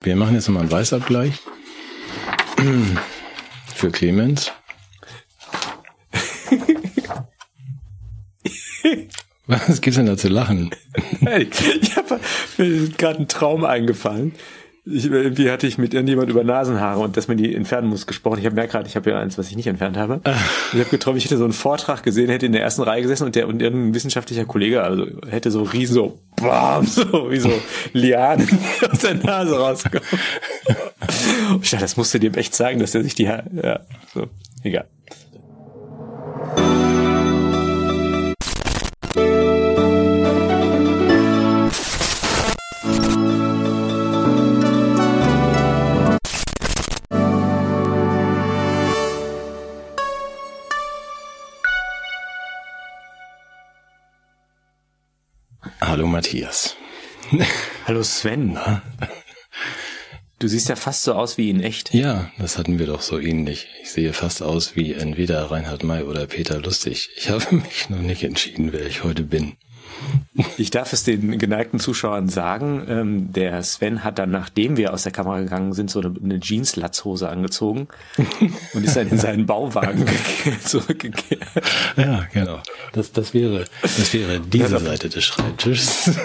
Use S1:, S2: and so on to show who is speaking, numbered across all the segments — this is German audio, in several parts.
S1: Wir machen jetzt nochmal einen Weißabgleich. Für Clemens. Was gibt's denn da zu lachen?
S2: Ich habe mir gerade ein Traum eingefallen. Ich, irgendwie hatte ich mit irgendjemand über Nasenhaare und dass man die entfernen muss gesprochen. Ich habe merkt gerade, ich habe ja eins, was ich nicht entfernt habe. Ich habe geträumt, ich hätte so einen Vortrag gesehen, hätte in der ersten Reihe gesessen und der und irgendein wissenschaftlicher Kollege, also hätte so riesen so, bam, so wie so Lianen aus der Nase rauskommen. Ich dachte, das musst du dem echt zeigen, dass er sich die, ja, so, egal.
S1: Matthias.
S2: Hallo Sven. Du siehst ja fast so aus wie in echt.
S1: Ja, das hatten wir doch so ähnlich. Ich sehe fast aus wie entweder Reinhard May oder Peter Lustig. Ich habe mich noch nicht entschieden, wer ich heute bin.
S2: Ich darf es den geneigten Zuschauern sagen, ähm, der Sven hat dann, nachdem wir aus der Kamera gegangen sind, so eine, eine Jeans-Latzhose angezogen und ist dann in seinen Bauwagen ge- zurückgekehrt.
S1: Ja, genau. Das, das wäre, das wäre diese Seite des Schreibtisches.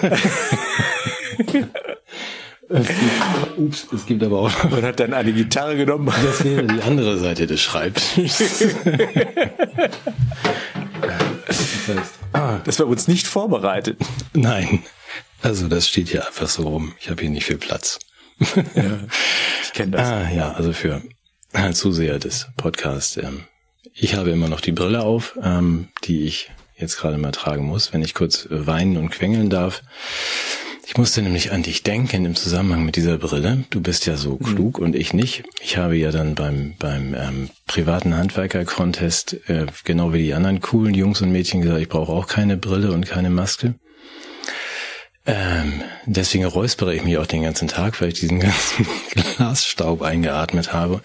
S1: Es gibt, ups, es gibt aber auch,
S2: Und hat dann eine Gitarre genommen.
S1: das wäre die andere Seite des Schreibtisches. Das heißt,
S2: Das war uns nicht vorbereitet.
S1: nein. Also das steht hier einfach so rum. Ich habe hier nicht viel Platz.
S2: Ich kenne das.
S1: Ah, ja, also für Zuseher des Podcasts. Ähm, ich habe immer noch die Brille auf, ähm, die ich jetzt gerade mal tragen muss, wenn ich kurz weinen und quengeln darf. Ich musste nämlich an dich denken im Zusammenhang mit dieser Brille. Du bist ja so klug und ich nicht. Ich habe ja dann beim, beim ähm, privaten Handwerker-Contest, äh, genau wie die anderen coolen Jungs und Mädchen gesagt, ich brauche auch keine Brille und keine Maske. Ähm, deswegen räuspere ich mich auch den ganzen Tag, weil ich diesen ganzen Glasstaub eingeatmet habe.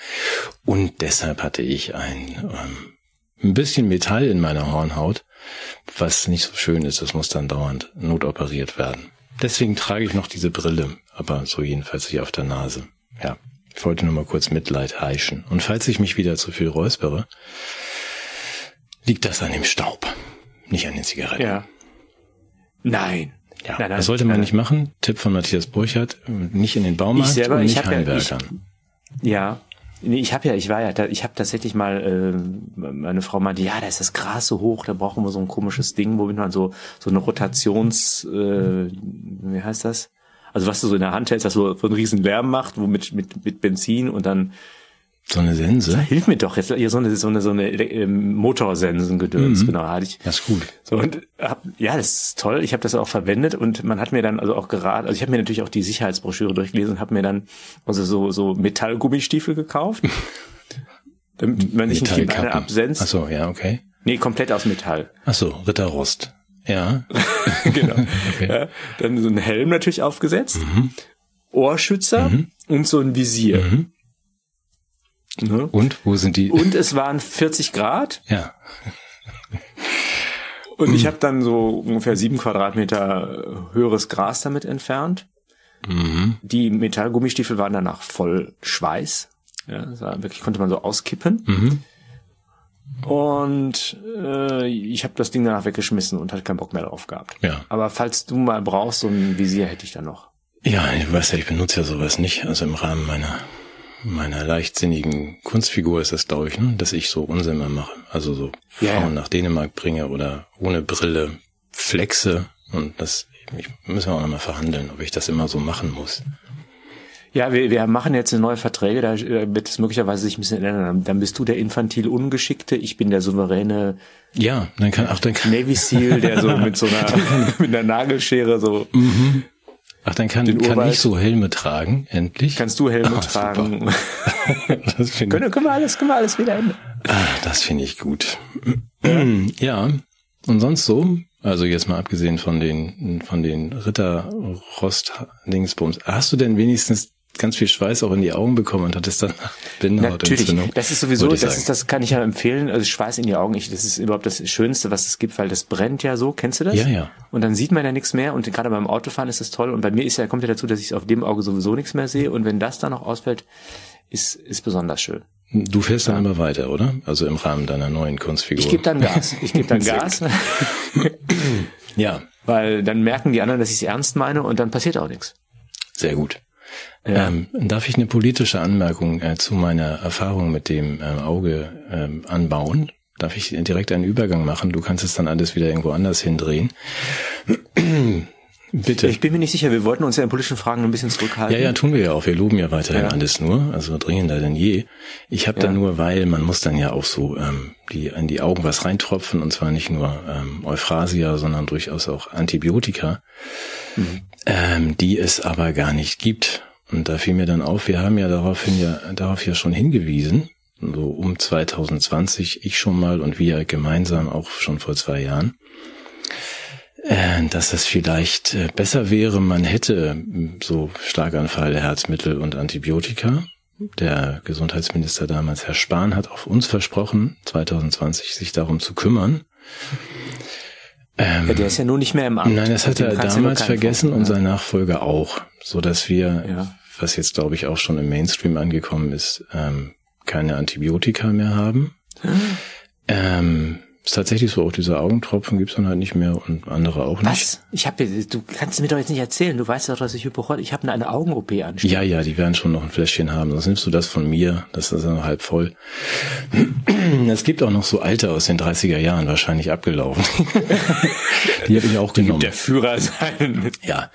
S1: Und deshalb hatte ich ein, ähm, ein bisschen Metall in meiner Hornhaut, was nicht so schön ist. Das muss dann dauernd notoperiert werden. Deswegen trage ich noch diese Brille, aber so jedenfalls hier auf der Nase. Ja, ich wollte nur mal kurz Mitleid heischen. Und falls ich mich wieder zu viel räuspere, liegt das an dem Staub, nicht an den Zigaretten.
S2: Ja. Nein.
S1: Ja,
S2: Nein, nein,
S1: das sollte man
S2: nein,
S1: nicht machen. Tipp von Matthias Burchardt, nicht in den Baumarkt
S2: Ich selber,
S1: und
S2: ich
S1: nicht
S2: hab ja- ich-
S1: Heimwerkern.
S2: Ja. Nee, ich habe ja, ich war ja, ich habe tatsächlich mal, äh, meine Frau meinte, ja, da ist das Gras so hoch, da brauchen wir so ein komisches Ding, womit man so so eine Rotations, äh, wie heißt das? Also was du so in der Hand hältst, das so, so einen riesen Lärm macht, wo mit mit mit Benzin und dann
S1: so eine Sense,
S2: hilf mir doch jetzt hier so eine so eine so eine ähm, Motorsensengedöns, genau, hatte ich.
S1: das ist gut.
S2: So und hab, ja, das ist toll. Ich habe das auch verwendet und man hat mir dann also auch geraten, also ich habe mir natürlich auch die Sicherheitsbroschüre durchgelesen und habe mir dann also so so Metallgummistiefel gekauft, damit man sich nicht die Beine absenzt.
S1: Ach so, ja, okay.
S2: Nee, komplett aus Metall.
S1: Ach so, Ritterrost. Ja.
S2: genau.
S1: Okay.
S2: ja, dann so ein Helm natürlich aufgesetzt, Ohrschützer und so ein Visier. Ne?
S1: Und wo sind die?
S2: Und es waren 40 Grad
S1: ja.
S2: Und ich habe dann so ungefähr sieben Quadratmeter höheres Gras damit entfernt. Die Metallgummistiefel waren danach voll Schweiß. Ja, wirklich konnte man so auskippen. Und äh, ich habe das Ding danach weggeschmissen und hatte keinen Bock mehr drauf gehabt.
S1: Ja.
S2: Aber falls du mal brauchst, so ein Visier hätte ich dann noch.
S1: Ja, du weißt ja, ich benutze ja sowas nicht. Also im Rahmen meiner meiner leichtsinnigen Kunstfigur ist das, glaube ich, ne, dass ich so Unsinn mal mache. Also so
S2: Ja,
S1: Frauen nach Dänemark bringe oder ohne Brille flexe. Und das ich, müssen wir auch nochmal verhandeln, ob ich das immer so machen muss.
S2: Ja, wir, wir machen jetzt neue Verträge, da wird es möglicherweise sich ein bisschen ändern. Dann bist du der infantil Ungeschickte, ich bin der souveräne
S1: Ja, dann kann, ach, dann kann,
S2: Navy Seal, der so mit so einer, mit einer Nagelschere so
S1: ach, dann kann, kann
S2: Urwald.
S1: ich so Helme tragen, endlich.
S2: Kannst du Helme
S1: Ah,
S2: tragen?
S1: das ich,
S2: können, können wir alles, können wir alles wieder ändern.
S1: ah, das finde ich gut. Ja, und sonst so? Also jetzt mal abgesehen von den, von den Ritterrost-Dingsbums. Hast du denn wenigstens ganz viel Schweiß auch in die Augen bekommen und hattest dann Bindehautentzündung.
S2: Natürlich, das ist sowieso, das sagen. ist, das kann ich ja empfehlen, also Schweiß in die Augen, ich, das ist überhaupt das Schönste, was es gibt, weil das brennt ja so, kennst du das?
S1: Ja, ja.
S2: Und dann sieht man ja nichts mehr und gerade beim Autofahren ist das toll und bei mir ist ja, kommt ja dazu, dass ich auf dem Auge sowieso nichts mehr sehe und wenn das dann noch ausfällt, ist, ist besonders schön.
S1: Du fährst dann immer weiter, oder? Also im Rahmen deiner neuen Kunstfigur.
S2: Ich gebe dann Gas. Ich gebe dann Gas.
S1: ja.
S2: Weil dann merken die anderen, dass ich es ernst meine und dann passiert auch nichts.
S1: Sehr gut. Ja. Ähm, darf ich eine politische Anmerkung äh, zu meiner Erfahrung mit dem äh, Auge ähm, anbauen? Darf ich direkt einen Übergang machen? Du kannst es dann alles wieder irgendwo anders hindrehen.
S2: Bitte. Ich bin mir nicht sicher, wir wollten uns ja in politischen Fragen ein bisschen zurückhalten.
S1: Ja, ja, tun wir ja auch. Wir loben ja weiterhin ja. alles nur, also dringender denn je. Ich habe ja. da nur, weil man muss dann ja auch so ähm, die in die Augen was reintropfen und zwar nicht nur ähm, Euphrasia, sondern durchaus auch Antibiotika, mhm. ähm, die es aber gar nicht gibt. Und da fiel mir dann auf, wir haben ja daraufhin ja darauf ja schon hingewiesen, so um 2020, ich schon mal und wir gemeinsam auch schon vor zwei Jahren äh, dass es vielleicht äh, besser wäre, man hätte hm, so Schlaganfall, Herzmittel und Antibiotika. Der Gesundheitsminister damals, Herr Spahn, hat auch uns versprochen, 2020 sich darum zu kümmern.
S2: Ähm, ja, der ist ja nur nicht mehr im Amt.
S1: Nein, das hat er damals vergessen und sein Nachfolger auch, so dass wir, ja. was jetzt glaube ich auch schon im Mainstream angekommen ist, ähm, keine Antibiotika mehr haben. Hm. Ähm, ist tatsächlich so, auch diese Augentropfen gibt's dann halt nicht mehr und andere auch nicht. Was?
S2: Ich habe du kannst mir doch jetzt nicht erzählen, du weißt doch, dass ich Hypochond, ich habe eine Augen-OP anstehen.
S1: Ja, ja, die werden schon noch ein Fläschchen haben, sonst nimmst du das von mir, das ist dann halb voll. Es gibt auch noch so alte aus den 30er Jahren, wahrscheinlich abgelaufen. die habe ich auch genommen.
S2: Der Führer sein.
S1: Ja.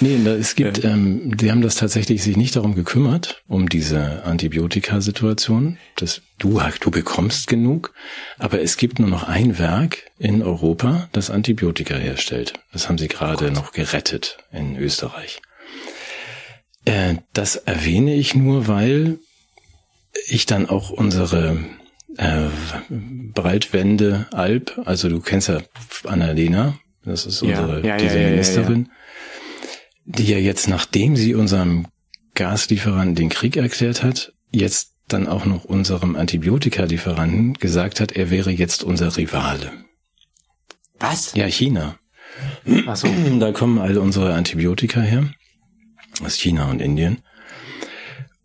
S1: Nee, es gibt, ähm, die haben das tatsächlich sich nicht darum gekümmert, um diese Antibiotika-Situation. Das, du, du bekommst genug, aber es gibt nur noch ein Werk in Europa, das Antibiotika herstellt. Das haben sie gerade noch gerettet in Österreich. Äh, das erwähne ich nur, weil ich dann auch unsere äh, Breitwände Alp, also du kennst ja Annalena, das ist unsere ja, ja, diese ja, Ministerin die ja jetzt, nachdem sie unserem Gaslieferanten den Krieg erklärt hat, jetzt dann auch noch unserem Antibiotikalieferanten gesagt hat, er wäre jetzt unser Rivale.
S2: Was?
S1: Ja, China. Ach so. Da kommen all unsere Antibiotika her. Aus China und Indien.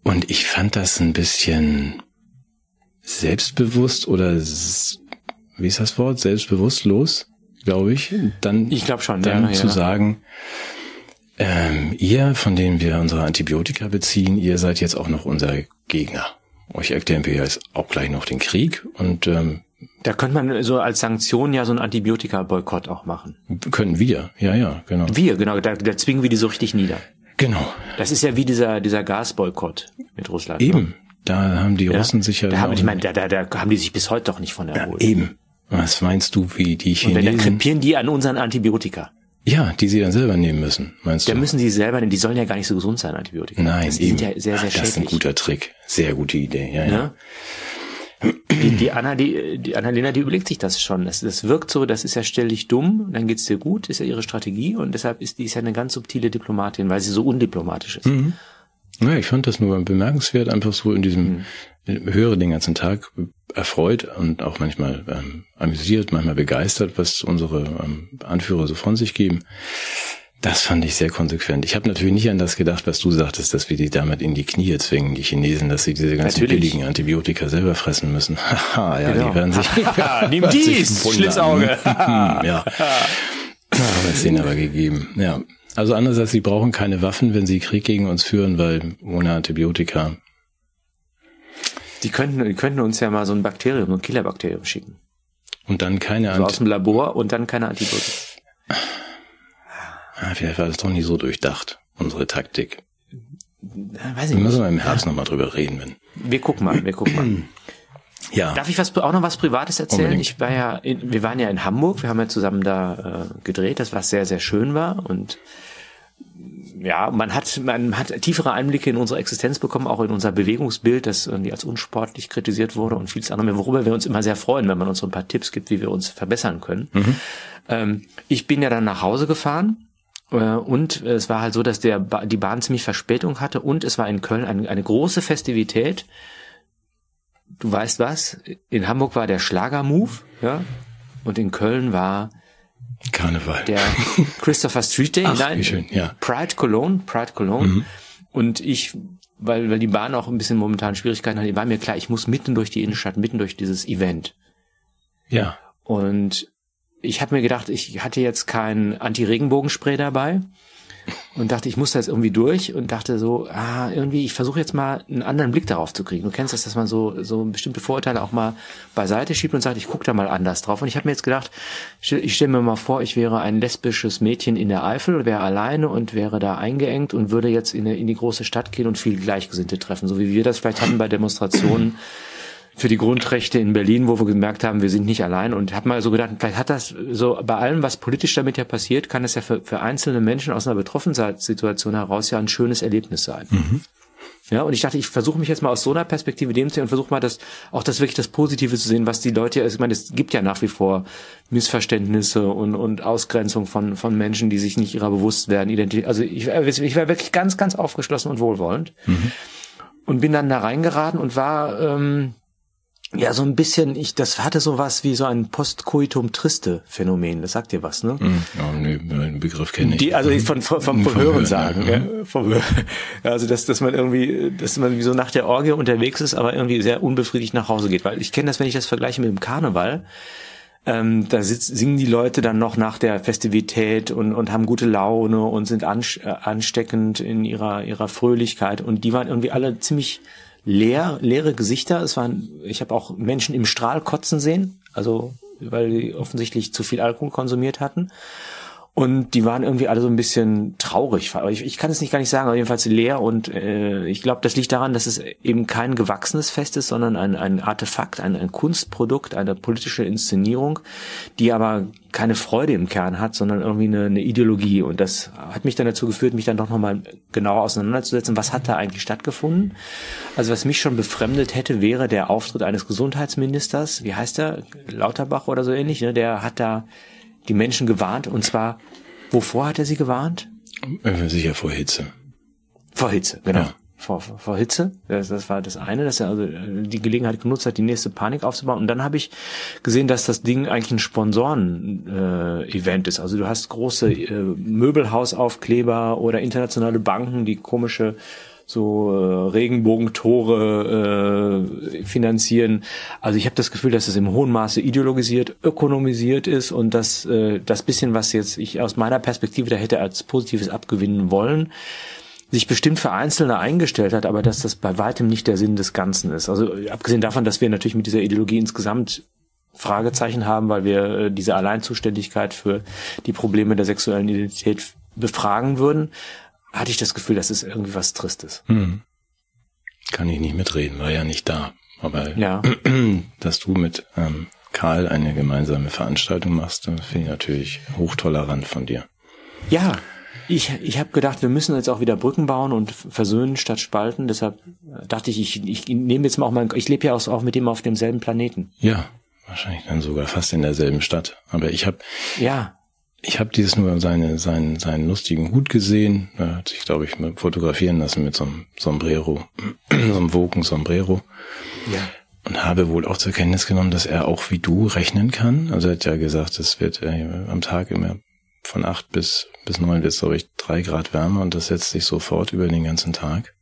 S1: Und ich fand das ein bisschen selbstbewusst oder wie ist das Wort? Selbstbewusstlos, glaube ich. Dann,
S2: ich glaube schon,
S1: dann ja, zu ja. sagen, ähm, ihr, von denen wir unsere Antibiotika beziehen, ihr seid jetzt auch noch unser Gegner. Euch erklären wir jetzt auch gleich noch den Krieg und ähm,
S2: da könnte man so als Sanktion ja so einen Antibiotika-Boykott auch machen.
S1: Können wir, ja, ja, genau.
S2: Wir, genau, da, da zwingen wir die so richtig nieder.
S1: Genau.
S2: Das ist ja wie dieser, dieser Gasboykott mit Russland.
S1: Eben. Ne? Da haben die ja? Russen sich ja.
S2: Da haben, ich meine, da, da, da haben die sich bis heute doch nicht von erholt.
S1: Ja, eben. Was meinst du, wie die Chinesen?
S2: Und wenn, dann krepieren die an unseren Antibiotika.
S1: Ja, die sie dann selber nehmen müssen, meinst
S2: du? Ja, müssen sie selber nehmen. Die sollen ja gar nicht so gesund sein, Antibiotika.
S1: Nein,
S2: das,
S1: die
S2: sind ja sehr, sehr schädlich.
S1: Das ist ein guter Trick. Sehr gute Idee, ja, ja.
S2: ja? Die, die Anna, die, die Annalena, die überlegt sich das schon. Das, das wirkt so, das ist ja dich dumm, dann geht's dir gut, ist ja ihre Strategie und deshalb ist die ist ja eine ganz subtile Diplomatin, weil sie so undiplomatisch ist.
S1: Mhm. Ja, ich fand das nur bemerkenswert, einfach so in diesem, mhm. höre den ganzen Tag erfreut und auch manchmal ähm, amüsiert, manchmal begeistert, was unsere ähm, Anführer so von sich geben. Das fand ich sehr konsequent. Ich habe natürlich nicht an das gedacht, was du sagtest, dass wir die damit in die Knie zwingen, die Chinesen, dass sie diese ganzen natürlich. billigen Antibiotika selber fressen müssen. Haha, ja, genau. die werden sich.
S2: Nimm dies, Schlitzauge.
S1: ja. Aber es ihnen aber gegeben. Ja. Also andererseits, sie brauchen keine Waffen, wenn sie Krieg gegen uns führen, weil ohne Antibiotika
S2: die könnten, die könnten uns ja mal so ein Bakterium, so ein Killerbakterium schicken.
S1: Und dann keine
S2: also aus dem Labor und dann keine Antibiotika.
S1: Ah, vielleicht war das doch nicht so durchdacht, unsere Taktik.
S2: Weiß ich
S1: wir müssen wir im Herbst ja. nochmal drüber reden. Wenn.
S2: Wir gucken mal, wir gucken mal.
S1: Ja.
S2: Darf ich was, auch noch was Privates erzählen? Unbedingt. Ich war ja, in, wir waren ja in Hamburg, wir haben ja zusammen da äh, gedreht, das was sehr, sehr schön war und ja, man hat, man hat tiefere Einblicke in unsere Existenz bekommen, auch in unser Bewegungsbild, das irgendwie als unsportlich kritisiert wurde und vieles andere mehr, worüber wir uns immer sehr freuen, wenn man uns so ein paar Tipps gibt, wie wir uns verbessern können. Mhm. Ähm, ich bin ja dann nach Hause gefahren Äh, und es war halt so, dass der ba die Bahn ziemlich Verspätung hatte und es war in Köln eine, eine große Festivität. Du weißt was? In Hamburg war der Schlager-Move, ja, und in Köln war
S1: Karneval.
S2: Der Christopher Street Day,
S1: Ach, nein, wie schön, ja.
S2: Pride Cologne, Pride Cologne. Mhm. Und ich, weil, weil die Bahn auch ein bisschen momentan Schwierigkeiten hat, war mir klar, ich muss mitten durch die Innenstadt, mitten durch dieses Event.
S1: Ja.
S2: Und ich habe mir gedacht, ich hatte jetzt kein Anti-Regenbogenspray dabei und dachte, ich muss da jetzt irgendwie durch und dachte so, ah, irgendwie, ich versuche jetzt mal einen anderen Blick darauf zu kriegen. Du kennst das, dass man so, so bestimmte Vorurteile auch mal beiseite schiebt und sagt, ich gucke da mal anders drauf. Und ich habe mir jetzt gedacht, ich stelle mir mal vor, ich wäre ein lesbisches Mädchen in der Eifel, wäre alleine und wäre da eingeengt und würde jetzt in, in die große Stadt gehen und viel Gleichgesinnte treffen, so wie wir das vielleicht hatten bei Demonstrationen für die Grundrechte in Berlin, wo wir gemerkt haben, wir sind nicht allein und habe mal so gedacht, vielleicht hat das so bei allem, was politisch damit ja passiert, kann es ja für, für einzelne Menschen aus einer Betroffenheitssituation heraus ja ein schönes Erlebnis sein. Mhm. Ja, und ich dachte, ich versuche mich jetzt mal aus so einer Perspektive dem zu sehen und versuche mal das, auch das wirklich das Positive zu sehen, was die Leute, also ich meine, es gibt ja nach wie vor Missverständnisse und, und Ausgrenzung von, von Menschen, die sich nicht ihrer bewusst werden, Identität. Also ich, ich war wirklich ganz, ganz aufgeschlossen und wohlwollend. Mhm. Und bin dann da reingeraten und war, ähm, ja, so ein bisschen, ich, das hatte so was wie so ein Postcoitum triste Phänomen. Das sagt dir was, ne?
S1: Mm, oh, nee, den Begriff kenne ich.
S2: Die, also von, von, von, von Hören sagen, ja. ja. Vom, also dass, dass man irgendwie, dass man wie so nach der Orgie unterwegs ist, aber irgendwie sehr unbefriedigt nach Hause geht. Weil ich kenne das, wenn ich das vergleiche mit dem Karneval. Ähm, da sitz, singen die Leute dann noch nach der Festivität und, und haben gute Laune und sind ansteckend in ihrer, ihrer Fröhlichkeit. Und die waren irgendwie alle ziemlich leer, leere Gesichter. Es waren, ich habe auch Menschen im Strahl kotzen sehen, also weil die offensichtlich zu viel Alkohol konsumiert hatten. Und die waren irgendwie alle so ein bisschen traurig. Ich, ich kann es nicht gar nicht sagen, aber jedenfalls leer. Und äh, ich glaube, das liegt daran, dass es eben kein gewachsenes Fest ist, sondern ein, ein Artefakt, ein, ein Kunstprodukt, eine politische Inszenierung, die aber keine Freude im Kern hat, sondern irgendwie eine, eine Ideologie. Und das hat mich dann dazu geführt, mich dann doch nochmal genauer auseinanderzusetzen, was hat da eigentlich stattgefunden. Also was mich schon befremdet hätte, wäre der Auftritt eines Gesundheitsministers, wie heißt er, Lauterbach oder so ähnlich, ne? der hat da die Menschen gewarnt. Und zwar, wovor hat er sie gewarnt?
S1: Äh, sicher vor Hitze.
S2: Vor Hitze, genau. Ja. Vor, vor, vor Hitze. Das, das war das eine, dass er also äh, die Gelegenheit genutzt hat, die nächste Panik aufzubauen. Und dann habe ich gesehen, dass das Ding eigentlich ein Sponsoren-Event äh, ist. Also du hast große äh, Möbelhausaufkleber oder internationale Banken, die komische so äh, Regenbogentore äh, finanzieren. Also ich habe das Gefühl, dass es im hohen Maße ideologisiert, ökonomisiert ist und dass äh, das bisschen, was jetzt ich aus meiner Perspektive da hätte als Positives abgewinnen wollen, sich bestimmt für Einzelne eingestellt hat, aber dass das bei weitem nicht der Sinn des Ganzen ist. Also abgesehen davon, dass wir natürlich mit dieser Ideologie insgesamt Fragezeichen haben, weil wir äh, diese Alleinzuständigkeit für die Probleme der sexuellen Identität befragen würden hatte ich das Gefühl, das ist irgendwie was Tristes. Hm.
S1: Kann ich nicht mitreden, war ja nicht da. Aber
S2: ja.
S1: dass du mit ähm, Karl eine gemeinsame Veranstaltung machst, finde ich natürlich hochtolerant von dir.
S2: Ja, ich, ich habe gedacht, wir müssen jetzt auch wieder Brücken bauen und versöhnen statt spalten. Deshalb dachte ich, ich, ich nehme jetzt mal auch mein, ich lebe ja auch, auch mit dem auf demselben Planeten.
S1: Ja, wahrscheinlich dann sogar fast in derselben Stadt. Aber ich habe
S2: ja
S1: ich habe dieses nur seine, seinen, seinen lustigen Hut gesehen. Er hat sich, glaube ich, fotografieren lassen mit so einem Sombrero, so einem Woken Sombrero.
S2: Ja.
S1: Und habe wohl auch zur Kenntnis genommen, dass er auch wie du rechnen kann. Also er hat ja gesagt, es wird äh, am Tag immer von acht bis, bis neun wird es, glaube ich, drei Grad wärmer und das setzt sich sofort über den ganzen Tag.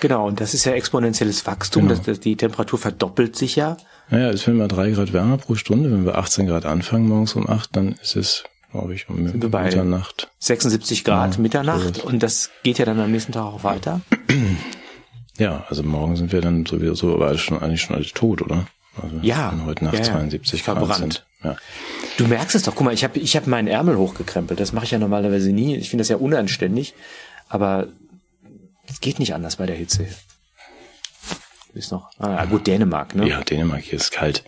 S2: Genau, und das ist ja exponentielles Wachstum. Genau. Das, das, die Temperatur verdoppelt sich ja.
S1: Naja, es wird immer drei Grad wärmer pro Stunde. Wenn wir 18 Grad anfangen morgens um acht, dann ist es glaube ich, um
S2: Sind wir bei
S1: Mitternacht.
S2: 76 Grad ja, Mitternacht und das geht ja dann am nächsten Tag auch weiter.
S1: Ja, also morgen sind wir dann sowieso, aber schon, eigentlich schon alle tot, oder? Also
S2: ja.
S1: Heute Nacht ja, 72 Grad verbrannt. Sind. Ja.
S2: Du merkst es doch, guck mal, ich habe ich hab meinen Ärmel hochgekrempelt. Das mache ich ja normalerweise nie. Ich finde das ja unanständig, aber es geht nicht anders bei der Hitze. Ist noch. Ah, gut, Dänemark, ne?
S1: Ja, Dänemark hier ist kalt.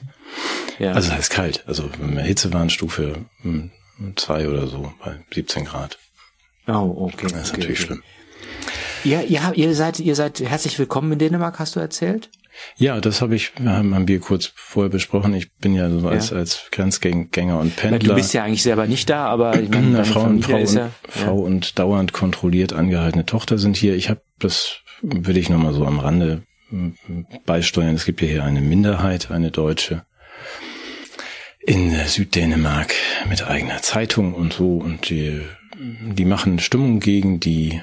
S1: Ja. Also es ist kalt. Also Hitzewarnstufe hm, zwei oder so bei 17 Grad.
S2: Oh, okay.
S1: Das ist
S2: okay,
S1: natürlich
S2: okay.
S1: schlimm.
S2: Ja, ja, ihr seid, ihr seid herzlich willkommen in Dänemark, hast du erzählt?
S1: Ja, das habe ich, haben wir kurz vorher besprochen. Ich bin ja so als, ja. als Grenzgänger und Pendler.
S2: Du bist ja eigentlich selber nicht da, aber
S1: ich meine, Frau, und, Frau, und, ja, Frau und dauernd kontrolliert angehaltene Tochter sind hier. Ich habe das, würde ich nochmal so am Rande beisteuern. Es gibt ja hier eine Minderheit, eine Deutsche in Süddänemark mit eigener Zeitung und so und die, die machen Stimmung gegen die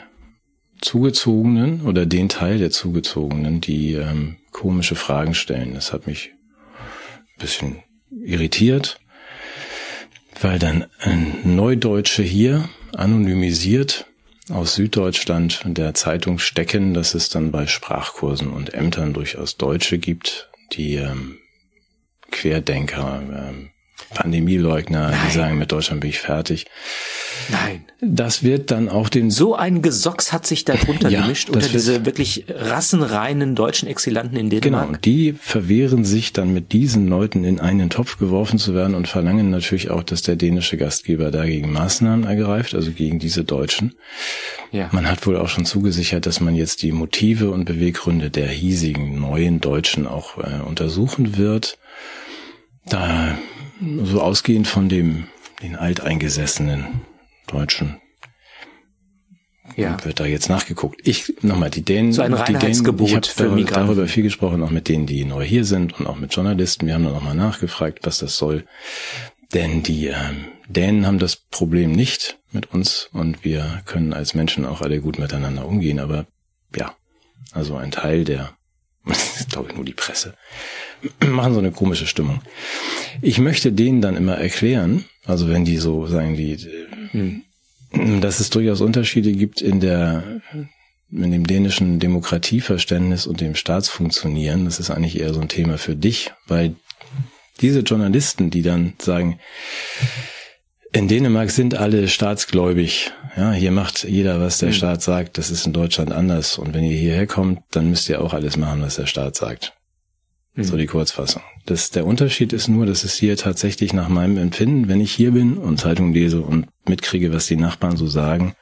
S1: Zugezogenen oder den Teil der Zugezogenen, die ähm, komische Fragen stellen. Das hat mich ein bisschen irritiert, weil dann ein Neudeutsche hier anonymisiert aus Süddeutschland in der Zeitung stecken, dass es dann bei Sprachkursen und Ämtern durchaus Deutsche gibt, die ähm, Querdenker, ähm, Pandemieleugner, Nein. die sagen, mit Deutschland bin ich fertig.
S2: Nein.
S1: Das wird dann auch den...
S2: So ein Gesocks hat sich da drunter ja, gemischt, unter diese wirklich rassenreinen deutschen Exilanten in Dänemark. Genau,
S1: die verwehren sich dann mit diesen Leuten in einen Topf geworfen zu werden und verlangen natürlich auch, dass der dänische Gastgeber dagegen Maßnahmen ergreift, also gegen diese Deutschen. Ja. Man hat wohl auch schon zugesichert, dass man jetzt die Motive und Beweggründe der hiesigen neuen Deutschen auch äh, untersuchen wird. Da so ausgehend von dem, den alteingesessenen Deutschen ja. wird da jetzt nachgeguckt. Ich nochmal die Dänen,
S2: so ein
S1: die Dänen,
S2: ich
S1: habe darüber, darüber viel gesprochen, auch mit denen, die neu hier sind und auch mit Journalisten. Wir haben da nochmal nachgefragt, was das soll. Denn die ähm, Dänen haben das Problem nicht mit uns und wir können als Menschen auch alle gut miteinander umgehen. Aber ja, also ein Teil der, das ist glaube ich nur die Presse, machen so eine komische Stimmung. Ich möchte denen dann immer erklären, also wenn die so sagen, die, hm. dass es durchaus Unterschiede gibt in der in dem dänischen Demokratieverständnis und dem Staatsfunktionieren, das ist eigentlich eher so ein Thema für dich, weil diese Journalisten, die dann sagen, in Dänemark sind alle staatsgläubig. Ja, hier macht jeder, was der mhm. Staat sagt. Das ist in Deutschland anders. Und wenn ihr hierher kommt, dann müsst ihr auch alles machen, was der Staat sagt. Mhm. So die Kurzfassung. Das, der Unterschied ist nur, dass es hier tatsächlich nach meinem Empfinden, wenn ich hier bin und Zeitung lese und mitkriege, was die Nachbarn so sagen,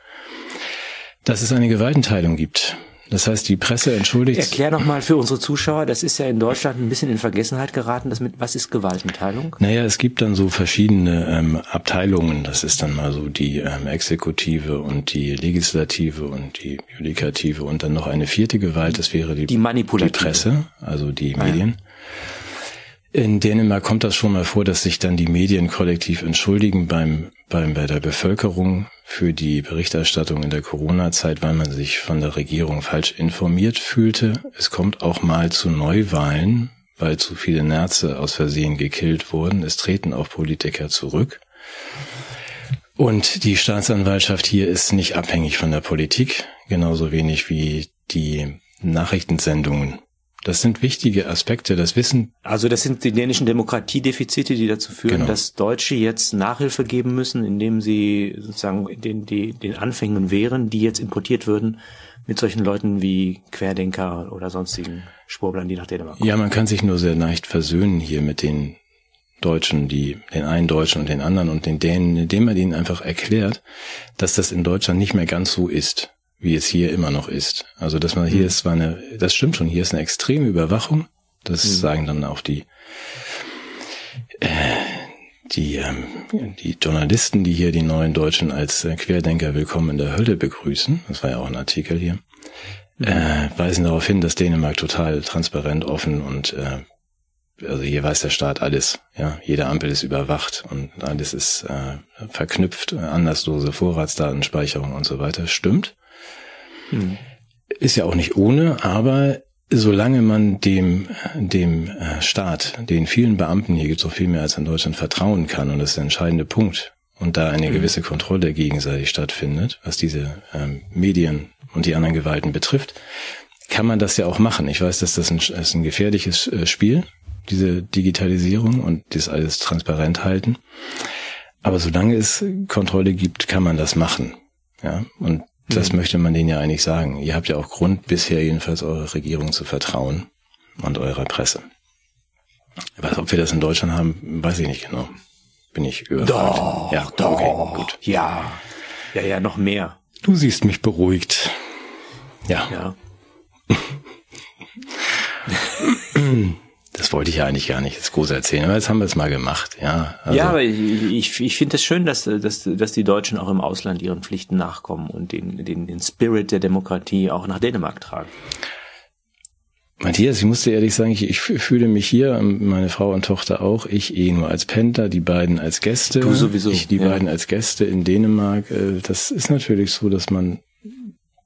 S1: dass es eine Gewaltenteilung gibt. Das heißt, die Presse entschuldigt.
S2: Erklär noch mal für unsere Zuschauer, das ist ja in Deutschland ein bisschen in Vergessenheit geraten. Das mit, was ist Gewaltenteilung?
S1: Naja, es gibt dann so verschiedene ähm, Abteilungen. Das ist dann mal so die ähm, Exekutive und die Legislative und die Judikative und dann noch eine vierte Gewalt. Das wäre die,
S2: die Manipulative.
S1: Die Presse, also die Medien. In Dänemark kommt das schon mal vor, dass sich dann die Medien kollektiv entschuldigen beim, beim, bei der Bevölkerung für die Berichterstattung in der Corona-Zeit, weil man sich von der Regierung falsch informiert fühlte. Es kommt auch mal zu Neuwahlen, weil zu viele Nerze aus Versehen gekillt wurden. Es treten auch Politiker zurück. Und die Staatsanwaltschaft hier ist nicht abhängig von der Politik, genauso wenig wie die Nachrichtensendungen das sind wichtige Aspekte, das Wissen.
S2: Also das sind die dänischen Demokratiedefizite, die dazu führen, genau. dass Deutsche jetzt Nachhilfe geben müssen, indem sie sozusagen den, die, den Anfängen wären, die jetzt importiert würden mit solchen Leuten wie Querdenker oder sonstigen Schwurblern, die nach Dänemark kommen.
S1: Ja, man kann sich nur sehr leicht versöhnen hier mit den Deutschen, die, den einen Deutschen und den anderen und den Dänen, indem man ihnen einfach erklärt, dass das in Deutschland nicht mehr ganz so ist wie es hier immer noch ist. Also, dass man hier mhm. ist zwar eine, das stimmt schon, hier ist eine extreme Überwachung. Das mhm. sagen dann auch die, äh, die, ähm, die Journalisten, die hier die neuen Deutschen als äh, Querdenker willkommen in der Hölle begrüßen. Das war ja auch ein Artikel hier. Mhm. Äh, weisen darauf hin, dass Dänemark total transparent, offen und äh, also hier weiß der Staat alles. Ja, jede Ampel ist überwacht und alles ist äh, verknüpft, anlasslose Vorratsdatenspeicherung und so weiter. Stimmt. Ist ja auch nicht ohne, aber solange man dem, dem äh, Staat, den vielen Beamten, hier gibt es auch viel mehr als in Deutschland, vertrauen kann, und das ist der entscheidende Punkt, und da eine mhm. gewisse Kontrolle gegenseitig stattfindet, was diese ähm, Medien und die anderen Gewalten betrifft, kann man das ja auch machen. Ich weiß, dass das ein, ist ein gefährliches äh, Spiel, diese Digitalisierung und das alles transparent halten. Aber solange es Kontrolle gibt, kann man das machen. Ja, und das mhm. möchte man denen ja eigentlich sagen. Ihr habt ja auch Grund, bisher jedenfalls eurer Regierung zu vertrauen und eurer Presse. Aber ob wir das in Deutschland haben, weiß ich nicht genau. Bin ich überfragt.
S2: Doch, ja, doch, okay, gut. Ja, ja, ja, noch mehr.
S1: Du siehst mich beruhigt. Ja.
S2: Ja.
S1: das wollte ich ja eigentlich gar nicht jetzt groß erzählen, aber jetzt haben wir es mal gemacht, ja.
S2: Also. Ja, aber ich, ich, ich finde es das schön, dass, dass, dass die Deutschen auch im Ausland ihren Pflichten nachkommen und den, den, den Spirit der Demokratie auch nach Dänemark tragen.
S1: Matthias, ich musste ehrlich sagen, ich, ich fühle mich hier, ähm, meine Frau und Tochter auch, ich eh nur als Pendler, die beiden als Gäste.
S2: Du sowieso.
S1: Ich die ja. beiden als Gäste in Dänemark. Äh, das ist natürlich so, dass man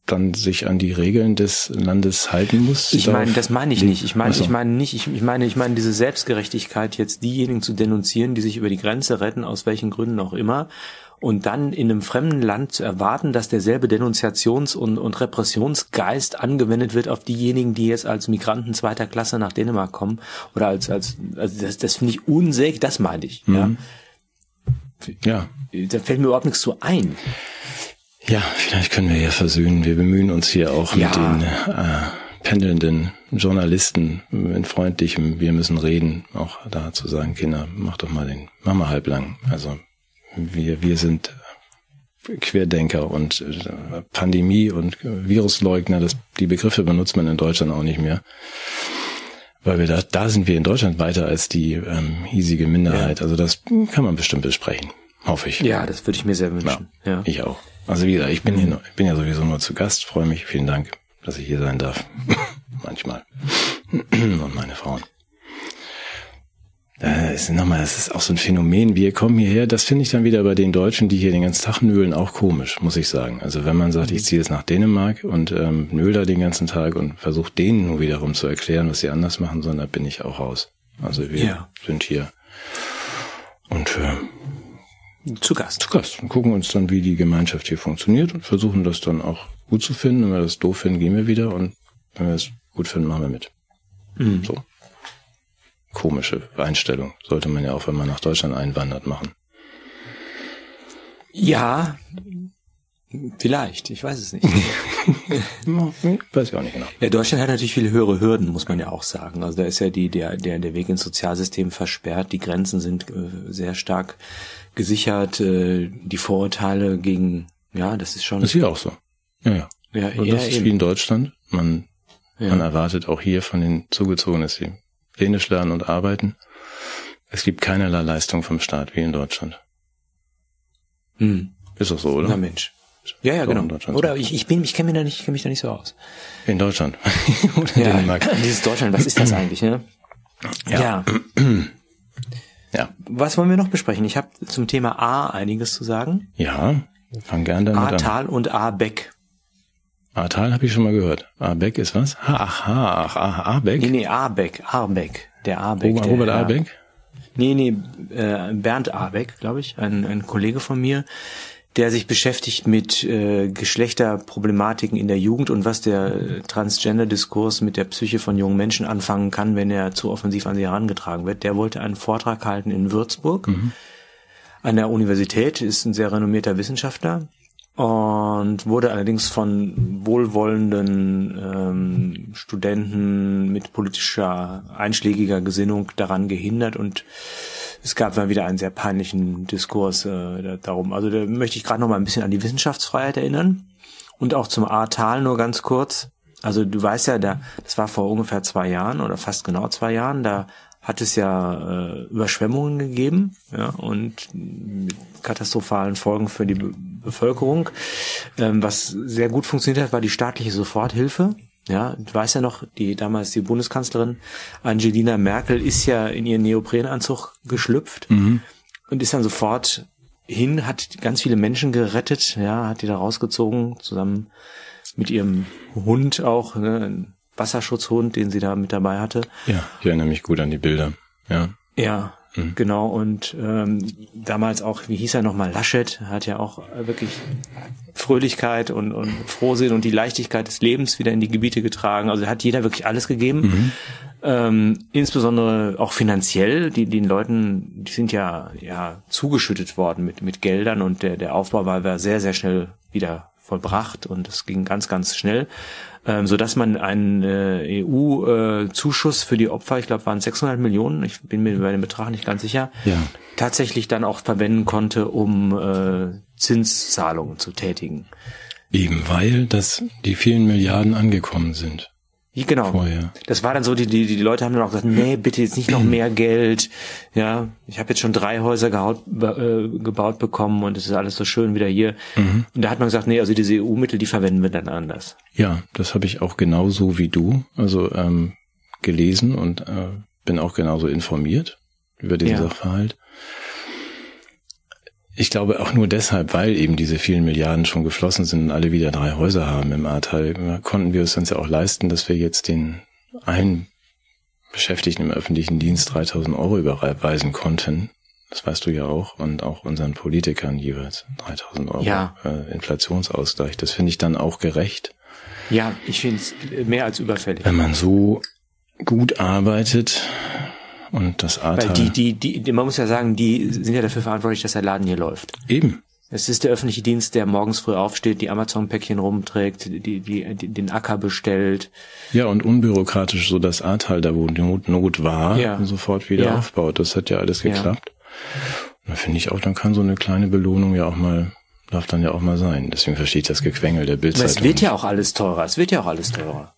S1: dann sich an die Regeln des Landes halten muss.
S2: Ich meine, das meine ich nicht. Ich meine, so. ich meine nicht, ich, ich meine, ich meine diese Selbstgerechtigkeit, jetzt diejenigen zu denunzieren, die sich über die Grenze retten, aus welchen Gründen auch immer, und dann in einem fremden Land zu erwarten, dass derselbe Denunziations- und, und Repressionsgeist angewendet wird auf diejenigen, die jetzt als Migranten zweiter Klasse nach Dänemark kommen oder als, als, also das, das finde ich unsäglich, das meine ich, mhm. ja. Ja. Da fällt mir überhaupt nichts zu ein.
S1: Ja, vielleicht können wir ja versöhnen. Wir bemühen uns hier auch ja. mit den äh, pendelnden Journalisten in freundlichem, wir müssen reden, auch da zu sagen, Kinder, mach doch mal den, mach mal halblang. Also wir, wir sind Querdenker und äh, Pandemie und Virusleugner, das, die Begriffe benutzt man in Deutschland auch nicht mehr. Weil wir da, da sind wir in Deutschland weiter als die ähm, hiesige Minderheit. Ja. Also das kann man bestimmt besprechen. Hoffe ich.
S2: Ja, das würde ich mir sehr wünschen.
S1: Ja, ja. Ich auch. Also wie gesagt, ich bin hier, ich bin ja sowieso nur zu Gast, freue mich. Vielen Dank, dass ich hier sein darf. Manchmal. Und meine Frauen. Das ist nochmal, das ist auch so ein Phänomen. Wir kommen hierher, das finde ich dann wieder bei den Deutschen, die hier den ganzen Tag nölen, auch komisch, muss ich sagen. Also wenn man sagt, ich ziehe jetzt nach Dänemark und ähm, nöl da den ganzen Tag und versuche denen nur wiederum zu erklären, was sie anders machen sollen, da bin ich auch raus. Also wir ja. sind hier und äh,
S2: zu Gast.
S1: Zu Gast. Und gucken uns dann, wie die Gemeinschaft hier funktioniert und versuchen das dann auch gut zu finden. Wenn wir das doof finden, gehen wir wieder und wenn wir es gut finden, machen wir mit. Mhm. So. Komische Einstellung. Sollte man ja auch, wenn man nach Deutschland einwandert, machen.
S2: Ja, Vielleicht, ich weiß es nicht.
S1: weiß ich auch nicht genau.
S2: Ja, Deutschland hat natürlich viele höhere Hürden, muss man ja auch sagen. Also da ist ja die, der, der, der Weg ins Sozialsystem versperrt, die Grenzen sind äh, sehr stark gesichert, äh, die Vorurteile gegen, ja, das ist schon.
S1: Das ist hier auch so. Ja, ja. ja Und das ist eben. wie in Deutschland. Man, ja. man erwartet auch hier von den Zugezogenen, dass sie Dänisch lernen und arbeiten. Es gibt keinerlei Leistung vom Staat wie in Deutschland.
S2: Hm.
S1: Ist doch so, oder?
S2: Na Mensch. Ja, ja, genau. Oder ich, ich bin, ich kenne mich da nicht, ich kenne mich da nicht so aus.
S1: In Deutschland.
S2: Oder in ja, Dänemark. Dieses Deutschland, was ist das eigentlich, ne? Ja. ja. ja. Was wollen wir noch besprechen? Ich habe zum Thema A einiges zu sagen.
S1: Ja, fang gern damit
S2: an. A-Tal und A-Beck.
S1: A-Tal habe ich schon mal gehört. A-Beck ist was? Ach, ach, ach, A-Beck?
S2: Nee, nee, A-Beck, A-Beck. Der A-Beck.
S1: Robert, Robert A-Beck?
S2: Nee, nee, äh, Bernd Abeck, glaube ich, ein, ein Kollege von mir, der sich beschäftigt mit äh, Geschlechterproblematiken in der Jugend und was der äh, Transgender-Diskurs mit der Psyche von jungen Menschen anfangen kann, wenn er zu offensiv an sie herangetragen wird. Der wollte einen Vortrag halten in Würzburg mhm. an der Universität, ist ein sehr renommierter Wissenschaftler und wurde allerdings von wohlwollenden ähm, Studenten mit politischer einschlägiger Gesinnung daran gehindert und es gab mal wieder einen sehr peinlichen Diskurs äh, darum. Also da möchte ich gerade noch mal ein bisschen an die Wissenschaftsfreiheit erinnern und auch zum Ahrtal nur ganz kurz. Also du weißt ja, da das war vor ungefähr zwei Jahren oder fast genau zwei Jahren. Da hat es ja äh, Überschwemmungen gegeben ja, und mit katastrophalen Folgen für die Be Bevölkerung. Ähm, was sehr gut funktioniert hat, war die staatliche Soforthilfe. Ja, du weißt ja noch, die damals die Bundeskanzlerin Angelina Merkel ist ja in ihren Neoprenanzug geschlüpft mhm. und ist dann sofort hin, hat ganz viele Menschen gerettet, ja, hat die da rausgezogen, zusammen mit ihrem Hund auch, ne, ein Wasserschutzhund, den sie da mit dabei hatte.
S1: Ja, ich erinnere mich gut an die Bilder, ja.
S2: Ja, Mhm. Genau, und ähm, damals auch, wie hieß er nochmal, Laschet, hat ja auch wirklich Fröhlichkeit und, und Frohsinn und die Leichtigkeit des Lebens wieder in die Gebiete getragen. Also hat jeder wirklich alles gegeben. Mhm. Ähm, insbesondere auch finanziell, die den Leuten, die sind ja ja zugeschüttet worden mit mit Geldern und der der Aufbau war, war sehr sehr schnell wieder vollbracht und es ging ganz ganz schnell ähm, so dass man einen äh, EU-Zuschuss äh, für die Opfer, ich glaube waren 600 Millionen, ich bin mir bei dem Betrag nicht ganz sicher, ja. tatsächlich dann auch verwenden konnte, um äh, Zinszahlungen zu tätigen.
S1: Eben weil das die vielen Milliarden angekommen sind.
S2: Genau.
S1: Vorher.
S2: Das war dann so, die, die, die Leute haben dann auch gesagt, nee, bitte jetzt nicht noch mehr Geld. Ja, ich habe jetzt schon drei Häuser gehaut, äh, gebaut bekommen und es ist alles so schön wieder hier.
S1: Mhm.
S2: Und da hat man gesagt, nee, also diese EU-Mittel, die verwenden wir dann anders.
S1: Ja, das habe ich auch genauso wie du, also ähm, gelesen und äh, bin auch genauso informiert über diesen
S2: Ja.
S1: Sachverhalt. Ich glaube auch nur deshalb, weil eben diese vielen Milliarden schon geflossen sind und alle wieder drei Häuser haben im Ahrtal, konnten wir es uns ja auch leisten, dass wir jetzt den einen Beschäftigten im öffentlichen Dienst 3000 Euro überweisen konnten. Das weißt du ja auch. Und auch unseren Politikern jeweils 3000 Euro
S2: Ja.
S1: äh, Inflationsausgleich. Das finde ich dann auch gerecht.
S2: Ja, ich finde es mehr als überfällig.
S1: wenn man so gut arbeitet und das
S2: Weil
S1: Ahrtal
S2: die, die, die, die, man muss ja sagen, die sind ja dafür verantwortlich, dass der Laden hier läuft.
S1: eben
S2: Es ist der öffentliche Dienst, der morgens früh aufsteht, die Amazon-Päckchen rumträgt, die, die, die, den Acker bestellt.
S1: ja und unbürokratisch so das Ahrtal da wo Not, Not war
S2: Ja.
S1: sofort wieder
S2: Ja.
S1: aufbaut das hat ja alles
S2: Ja.
S1: geklappt und da finde ich auch dann kann so eine kleine Belohnung ja auch mal darf dann ja auch mal sein deswegen verstehe ich das Gequengel der Bildzeitung
S2: es wird ja auch alles teurer. Es wird ja auch alles teurer.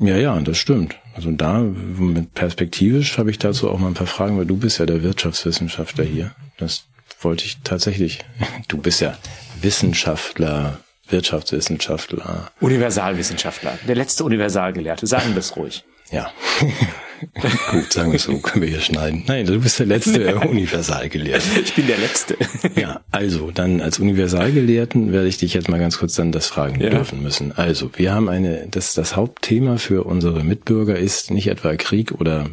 S1: Ja ja das stimmt also da mit perspektivisch habe ich dazu auch mal ein paar Fragen weil du bist ja der Wirtschaftswissenschaftler hier das wollte ich tatsächlich du bist ja Wissenschaftler Wirtschaftswissenschaftler
S2: Universalwissenschaftler. Der letzte Universalgelehrte. Sagen wir es ruhig.
S1: Ja. Gut, sagen wir es so, können wir hier schneiden. Nein, du bist der letzte Universalgelehrte.
S2: Ich bin der Letzte.
S1: Ja, also dann als Universalgelehrten werde ich dich jetzt mal ganz kurz dann das fragen
S2: Ja.
S1: dürfen müssen. Also, wir haben eine, das, das Hauptthema für unsere Mitbürger ist nicht etwa Krieg oder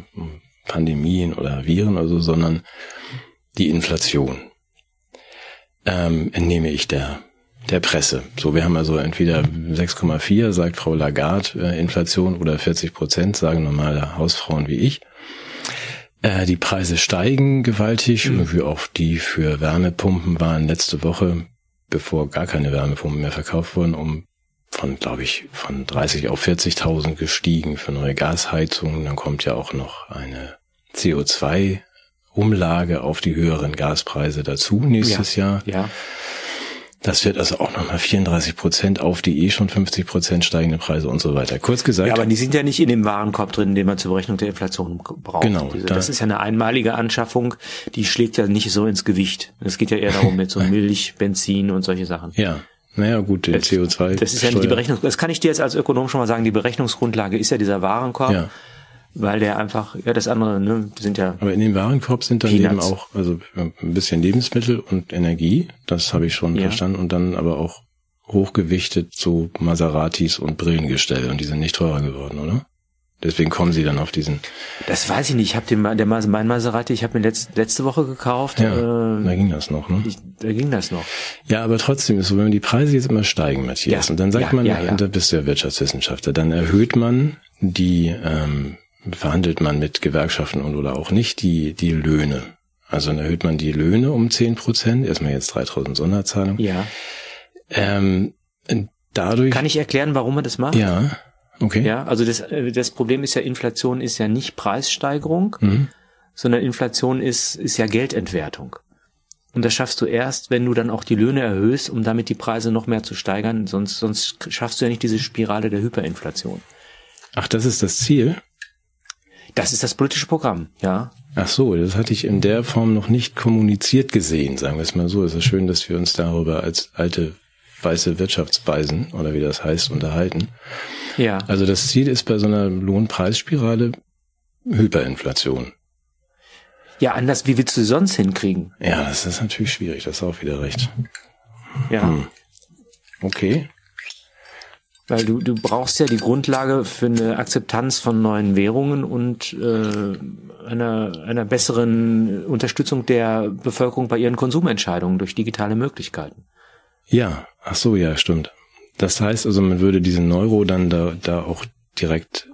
S1: Pandemien oder Viren oder so, sondern die Inflation. Ähm, entnehme ich der der Presse. So, wir haben also entweder 6,4, sagt Frau Lagarde, äh, Inflation oder 40 Prozent, sagen normale Hausfrauen wie ich. Äh, die Preise steigen gewaltig,
S2: Mhm.
S1: wie auch die für Wärmepumpen waren letzte Woche, bevor gar keine Wärmepumpen mehr verkauft wurden, um von, glaube ich, von 30 auf 40.000 gestiegen für neue Gasheizungen. Dann kommt ja auch noch eine CO2-Umlage auf die höheren Gaspreise dazu nächstes Jahr.
S2: Ja.
S1: Das wird also auch nochmal 34 Prozent auf die eh schon 50 Prozent steigende Preise und so weiter. Kurz gesagt,
S2: Ja, aber die sind ja nicht in dem Warenkorb drin, den man zur Berechnung der Inflation braucht.
S1: Genau,
S2: Diese,
S1: da-
S2: das ist ja eine einmalige Anschaffung, die schlägt ja nicht so ins Gewicht. Es geht ja eher darum mit so Milch, Benzin und solche Sachen.
S1: ja, naja gut, den CO2.
S2: Das ist ja nicht die Berechnung, das kann ich dir jetzt als Ökonom schon mal sagen, die Berechnungsgrundlage ist ja dieser Warenkorb,
S1: Ja.
S2: Weil der einfach, ja, das andere, ne, sind ja,
S1: Aber in dem Warenkorb sind dann
S2: Peanuts.
S1: eben auch also ein bisschen Lebensmittel und Energie, das habe ich schon
S2: Ja.
S1: verstanden, und dann aber auch hochgewichtet so Maseratis und Brillengestelle und die sind nicht teurer geworden, oder? Deswegen kommen sie dann auf diesen.
S2: das weiß ich nicht, ich habe den, der, mein Maserati, ich habe mir letzt, letzte Woche gekauft,
S1: Ja,
S2: äh,
S1: da ging das noch, ne?
S2: ich, da ging das noch.
S1: Ja, aber trotzdem ist so, wenn die Preise jetzt immer steigen, Matthias,
S2: Ja,
S1: und dann sagt
S2: ja,
S1: man,
S2: ja, ja.
S1: da bist du ja Wirtschaftswissenschaftler, dann erhöht man die, ähm, verhandelt man mit Gewerkschaften und oder auch nicht die, die Löhne. Also dann erhöht man die Löhne um 10 Prozent, erstmal jetzt 3000 Sonderzahlung.
S2: Ja.
S1: Ähm, dadurch.
S2: Kann ich erklären, warum man das macht?
S1: Ja, okay.
S2: Ja, also das, äh, das Problem ist ja, Inflation ist ja nicht Preissteigerung,
S1: Mhm.
S2: sondern Inflation ist, ist ja Geldentwertung. Und das schaffst du erst, wenn du dann auch die Löhne erhöhst, um damit die Preise noch mehr zu steigern. Sonst, sonst schaffst du ja nicht diese Spirale der Hyperinflation.
S1: Ach, das ist das Ziel?
S2: Das ist das politische Programm, ja.
S1: Ach so, das hatte ich in der Form noch nicht kommuniziert gesehen, sagen wir es mal so. Es ist schön, dass wir uns darüber als alte weiße Wirtschaftsweisen oder wie das heißt unterhalten.
S2: Ja.
S1: Also das Ziel ist bei so einer Lohnpreisspirale Hyperinflation.
S2: Ja, anders, wie willst du sonst hinkriegen?
S1: Ja, das ist natürlich schwierig, das ist auch wieder recht.
S2: Ja.
S1: Hm. Okay.
S2: Weil du, du brauchst ja die Grundlage für eine Akzeptanz von neuen Währungen und äh, einer, einer besseren Unterstützung der Bevölkerung bei ihren Konsumentscheidungen durch digitale Möglichkeiten.
S1: Ja, ach so, ja, stimmt. Das heißt also, man würde diesen Euro dann da, da auch direkt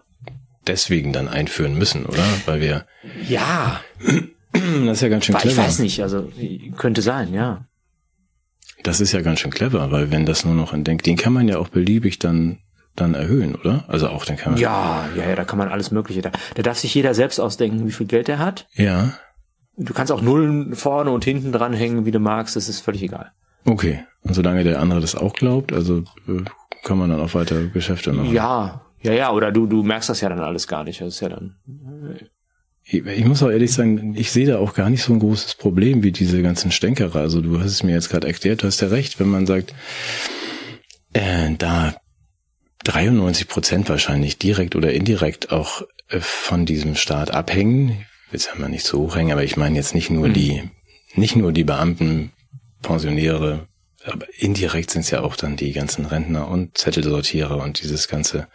S1: deswegen dann einführen müssen, oder? Weil wir,
S2: Ja,
S1: das ist ja ganz schön
S2: ich
S1: clever.
S2: weiß nicht, also könnte sein, ja.
S1: Das ist ja ganz schön clever, weil wenn das nur noch entdenkt, den kann man ja auch beliebig dann dann erhöhen, oder? Also auch den kann man.
S2: Ja, ja, ja, da kann man alles Mögliche. Da, da darf sich jeder selbst ausdenken, wie viel Geld er hat.
S1: Ja.
S2: Du kannst auch Nullen vorne und hinten dranhängen, wie du magst, das ist völlig egal.
S1: Okay. Und solange der andere das auch glaubt, also äh, kann man dann auch weiter Geschäfte machen.
S2: Ja, Ja, ja, oder du, du merkst das ja dann alles gar nicht. Das ist ja dann.
S1: Ich, muss auch ehrlich sagen, ich sehe da auch gar nicht so ein großes Problem wie diese ganzen Stänkerer. Also du hast es mir jetzt gerade erklärt, du hast ja recht, wenn man sagt, äh, da 93 Prozent wahrscheinlich direkt oder indirekt auch äh, von diesem Staat abhängen. Ich will es ja mal nicht so hochhängen, aber ich meine jetzt nicht nur mhm. die, nicht nur die Beamten, Pensionäre, aber indirekt sind es ja auch dann die ganzen Rentner und Zettelsortierer und dieses ganze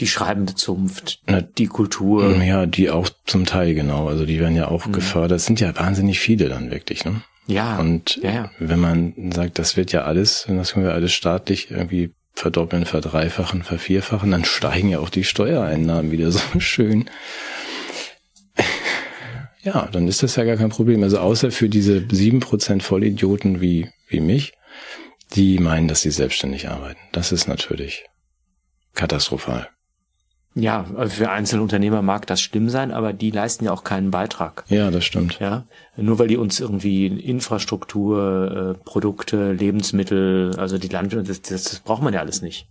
S2: die schreibende Zunft, Na, die Kultur.
S1: Ja, die auch zum Teil genau. Also die werden ja auch mhm. gefördert. Es sind ja wahnsinnig viele dann wirklich, ne?
S2: Ja.
S1: Und
S2: ja, ja.
S1: wenn man sagt, das wird ja alles, das können wir alles staatlich irgendwie verdoppeln, verdreifachen, vervierfachen, dann steigen ja auch die Steuereinnahmen wieder so schön. Ja, dann ist das ja gar kein Problem. Also außer für diese sieben Prozent Vollidioten wie, wie mich, die meinen, dass sie selbstständig arbeiten. Das ist natürlich katastrophal.
S2: Ja, also für einzelne Unternehmer mag das schlimm sein, aber die leisten ja auch keinen Beitrag.
S1: Ja, das stimmt.
S2: Ja, nur weil die uns irgendwie Infrastruktur, äh, Produkte, Lebensmittel, also die Landwirte, das, das braucht man ja alles nicht.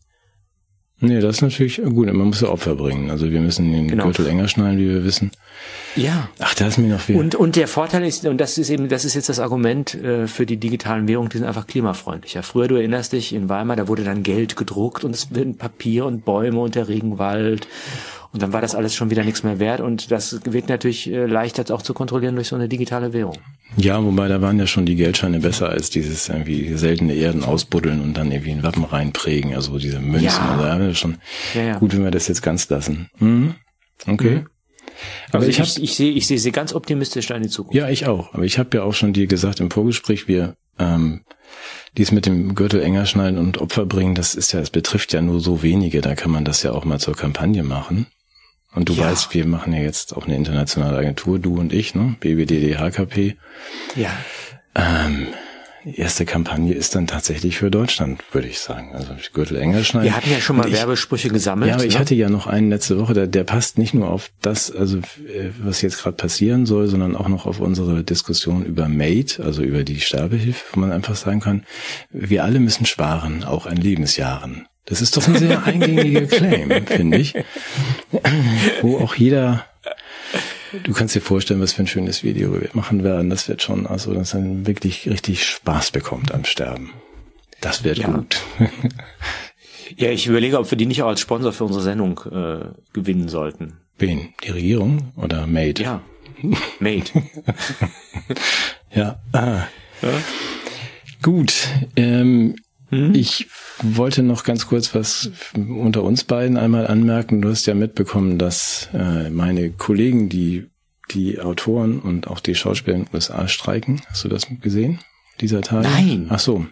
S1: Nee, das ist natürlich gut. Man muss ja Opfer bringen. Also wir müssen den genau. Gürtel enger schnallen, wie wir wissen.
S2: Ja.
S1: Ach, da ist mir noch viel.
S2: Und, und der Vorteil ist, und das ist eben, das ist jetzt das Argument äh, für die digitalen Währungen, die sind einfach klimafreundlicher. Früher, du erinnerst dich, in Weimar, da wurde dann Geld gedruckt und es werden Papier und Bäume und der Regenwald. Und dann war das alles schon wieder nichts mehr wert und das wird natürlich äh, leichter auch zu kontrollieren durch so eine digitale Währung.
S1: Ja, wobei da waren ja schon die Geldscheine besser als dieses irgendwie seltene Erden ausbuddeln und dann irgendwie ein Wappen reinprägen, also diese Münzen. Ja. Also ja, schon ja, ja. gut, wenn wir das jetzt ganz lassen. Mhm. Okay. Mhm.
S2: Aber also ich, ich, ich sehe ich sehe sie ganz optimistisch in die Zukunft.
S1: Ja, ich auch. Aber ich habe ja auch schon dir gesagt im Vorgespräch, wir ähm, dies mit dem Gürtel enger schnallen und Opfer bringen, das ist ja, es betrifft ja nur so wenige. Da kann man das ja auch mal zur Kampagne machen. Und du ja. weißt, wir machen ja jetzt auch eine internationale Agentur, du und ich, ne? BBDD HKP.
S2: Ja.
S1: Ähm, erste Kampagne ist dann tatsächlich für Deutschland, würde ich sagen. Also Gürtel enger schneiden.
S2: Wir hatten ja schon mal ich, Werbesprüche gesammelt.
S1: Ja, aber ne? ich hatte ja noch einen letzte Woche, der, der passt nicht nur auf das, also äh, was jetzt gerade passieren soll, sondern auch noch auf unsere Diskussion über Made, also über die Sterbehilfe, wo man einfach sagen kann, wir alle müssen sparen, auch an Lebensjahren. Das ist doch ein sehr eingängiger Claim, finde ich. Wo auch jeder, du kannst dir vorstellen, was für ein schönes Video wir machen werden. Das wird schon, also, dass er wirklich richtig Spaß bekommt am Sterben. Das wird ja. gut.
S2: ja, ich überlege, ob wir die nicht auch als Sponsor für unsere Sendung äh, gewinnen sollten.
S1: Wen? Die Regierung oder Made?
S2: Ja. Made.
S1: ja. Ah. ja. Gut. Ähm, hm? Ich wollte noch ganz kurz was unter uns beiden einmal anmerken. Du hast ja mitbekommen, dass äh, meine Kollegen, die die Autoren und auch die Schauspieler in den USA streiken. Hast du das gesehen? Dieser Tag?
S2: Nein.
S1: Ach so.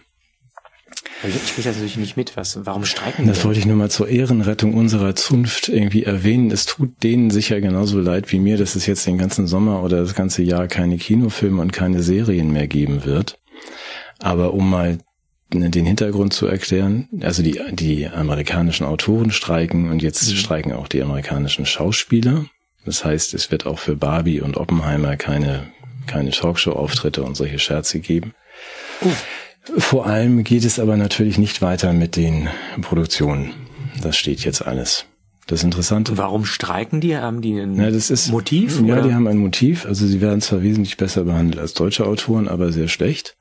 S2: Ich kriege das natürlich nicht mit. Was, warum streiken?
S1: Das wollte ich nur mal zur Ehrenrettung unserer Zunft irgendwie erwähnen. Es tut denen sicher genauso leid wie mir, dass es jetzt den ganzen Sommer oder das ganze Jahr keine Kinofilme und keine Serien mehr geben wird. Aber um mal den Hintergrund zu erklären. Also die, die amerikanischen Autoren streiken und jetzt mhm. streiken auch die amerikanischen Schauspieler. Das heißt, es wird auch für Barbie und Oppenheimer keine, keine Talkshow-Auftritte und solche Scherze geben. Uh. Vor allem geht es aber natürlich nicht weiter mit den Produktionen. Das steht jetzt alles. Das Interessante.
S2: Warum streiken die? Haben die ein
S1: ja, das ist,
S2: Motiv?
S1: Ja, oder? die haben ein Motiv. Also sie werden zwar wesentlich besser behandelt als deutsche Autoren, aber sehr schlecht.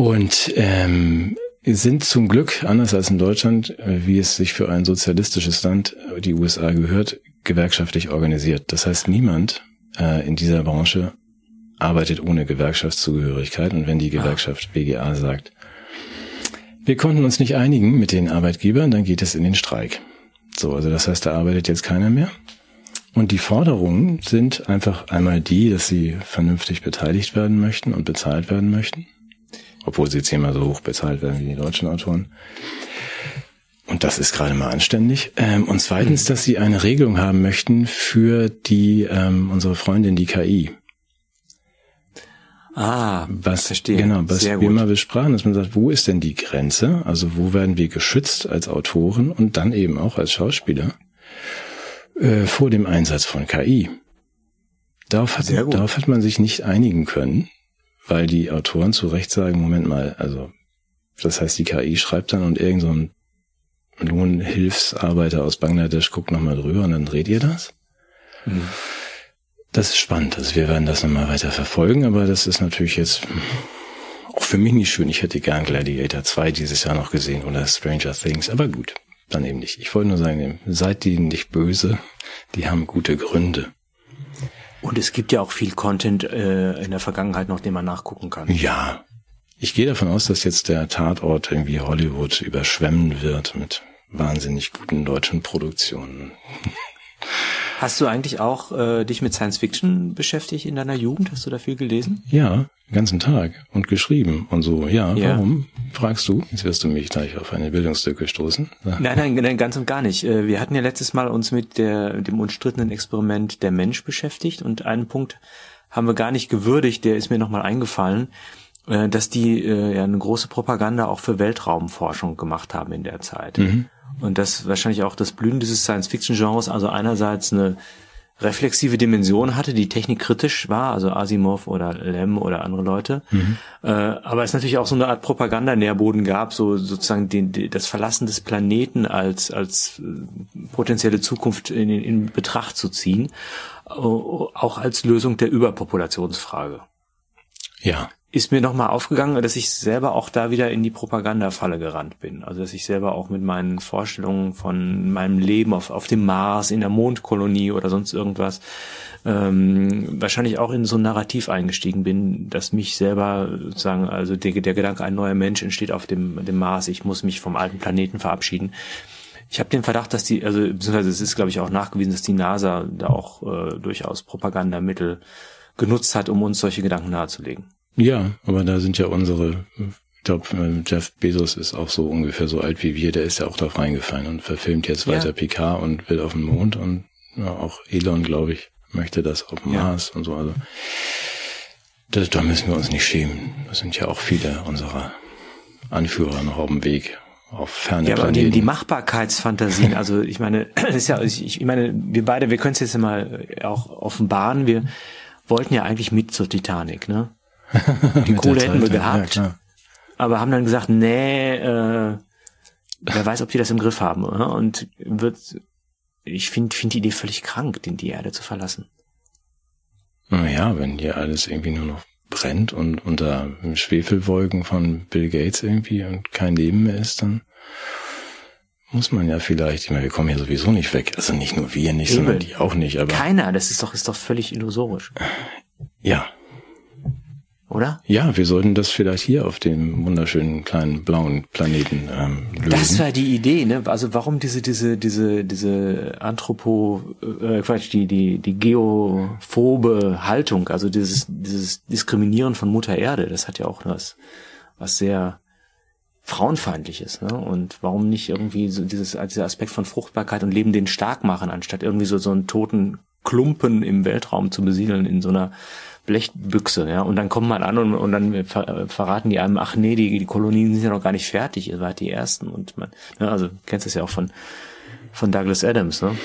S1: Und ähm, sind zum Glück, anders als in Deutschland, äh, wie es sich für ein sozialistisches Land, äh, die USA gehört, gewerkschaftlich organisiert. Das heißt, niemand äh, in dieser Branche arbeitet ohne Gewerkschaftszugehörigkeit. Und wenn die Gewerkschaft WGA sagt, wir konnten uns nicht einigen mit den Arbeitgebern, dann geht es in den Streik. So, also das heißt, da arbeitet jetzt keiner mehr. Und die Forderungen sind einfach einmal die, dass sie vernünftig beteiligt werden möchten und bezahlt werden möchten obwohl sie zehnmal so hoch bezahlt werden wie die deutschen Autoren. Und das ist gerade mal anständig. Ähm, und zweitens, dass sie eine Regelung haben möchten für die ähm, unsere Freundin, die KI.
S2: Ah,
S1: was verstehe. Genau, was Sehr wir gut. mal besprachen, dass man sagt, wo ist denn die Grenze? Also wo werden wir geschützt als Autoren und dann eben auch als Schauspieler äh, vor dem Einsatz von KI? Darauf hat, darauf hat man sich nicht einigen können weil die Autoren zu Recht sagen, Moment mal, also das heißt, die KI schreibt dann und irgend so ein Lohnhilfsarbeiter aus Bangladesch guckt nochmal drüber und dann dreht ihr das. Mhm. Das ist spannend. Also wir werden das nochmal weiter verfolgen, aber das ist natürlich jetzt auch für mich nicht schön. Ich hätte gern Gladiator 2 dieses Jahr noch gesehen oder Stranger Things, aber gut, dann eben nicht. Ich wollte nur sagen, seid die nicht böse, die haben gute Gründe.
S2: Und es gibt ja auch viel Content äh, in der Vergangenheit noch, den man nachgucken kann.
S1: Ja. Ich gehe davon aus, dass jetzt der Tatort irgendwie Hollywood überschwemmen wird mit wahnsinnig guten deutschen Produktionen.
S2: Hast du eigentlich auch äh, dich mit Science Fiction beschäftigt in deiner Jugend? Hast du da viel gelesen?
S1: Ja, den ganzen Tag und geschrieben und so. Ja, ja. warum? Fragst du? Jetzt wirst du mich gleich auf eine Bildungslücke stoßen.
S2: Nein, nein, nein, ganz und gar nicht. Äh, wir hatten ja letztes Mal uns mit der, dem unstrittenen Experiment der Mensch beschäftigt und einen Punkt haben wir gar nicht gewürdigt, der ist mir nochmal eingefallen, äh, dass die äh, ja eine große Propaganda auch für Weltraumforschung gemacht haben in der Zeit. Mhm. Und das wahrscheinlich auch das Blühen dieses Science-Fiction-Genres, also einerseits eine reflexive Dimension hatte, die technikkritisch war, also Asimov oder Lem oder andere Leute. Mhm. Äh, aber es natürlich auch so eine Art Propagandanährboden gab, so sozusagen den, den, das Verlassen des Planeten als, als äh, potenzielle Zukunft in, in Betracht zu ziehen, äh, auch als Lösung der Überpopulationsfrage.
S1: Ja
S2: ist mir nochmal aufgegangen, dass ich selber auch da wieder in die Propagandafalle gerannt bin. Also dass ich selber auch mit meinen Vorstellungen von meinem Leben auf, auf dem Mars, in der Mondkolonie oder sonst irgendwas, ähm, wahrscheinlich auch in so ein Narrativ eingestiegen bin, dass mich selber sozusagen, also der, der Gedanke, ein neuer Mensch entsteht auf dem, dem Mars, ich muss mich vom alten Planeten verabschieden. Ich habe den Verdacht, dass die, also beziehungsweise es ist, glaube ich, auch nachgewiesen, dass die NASA da auch äh, durchaus Propagandamittel genutzt hat, um uns solche Gedanken nahezulegen.
S1: Ja, aber da sind ja unsere, ich glaube, äh, Jeff Bezos ist auch so ungefähr so alt wie wir, der ist ja auch drauf reingefallen und verfilmt jetzt ja. weiter Picard und will auf den Mond und ja, auch Elon, glaube ich, möchte das auf dem ja. Mars und so. Also da, da müssen wir uns nicht schämen. Das sind ja auch viele unserer Anführer noch auf dem Weg auf ferne
S2: Ja, aber die, die Machbarkeitsfantasien, also ich meine, das ist ja, ich, ich meine, wir beide, wir können es jetzt mal auch offenbaren, wir wollten ja eigentlich mit zur Titanic, ne? Die Kohle hätten wir gehabt, ja, aber haben dann gesagt, nee, äh, wer weiß, ob die das im Griff haben. Oder? Und wird, ich finde find die Idee völlig krank, den die Erde zu verlassen.
S1: Naja, wenn hier alles irgendwie nur noch brennt und unter Schwefelwolken von Bill Gates irgendwie und kein Leben mehr ist, dann muss man ja vielleicht, ich meine, wir kommen hier sowieso nicht weg. Also nicht nur wir nicht, Eben. sondern die auch nicht. Aber
S2: Keiner, das ist doch, ist doch völlig illusorisch.
S1: Ja,
S2: oder?
S1: Ja, wir sollten das vielleicht hier auf dem wunderschönen kleinen blauen Planeten ähm, lösen.
S2: Das war die Idee, ne? Also warum diese diese diese diese Anthropo äh, Quatsch, die die die geophobe Haltung, also dieses dieses Diskriminieren von Mutter Erde, das hat ja auch was was sehr frauenfeindliches, ne? Und warum nicht irgendwie so dieses dieser Aspekt von Fruchtbarkeit und Leben den stark machen, anstatt irgendwie so so einen toten Klumpen im Weltraum zu besiedeln in so einer Blechbüchse, ja. Und dann kommt man an und, und dann ver, verraten die einem, ach nee, die, die Kolonien sind ja noch gar nicht fertig, ihr seid die ersten. Und man, ne, also kennst es ja auch von, von Douglas Adams, ne?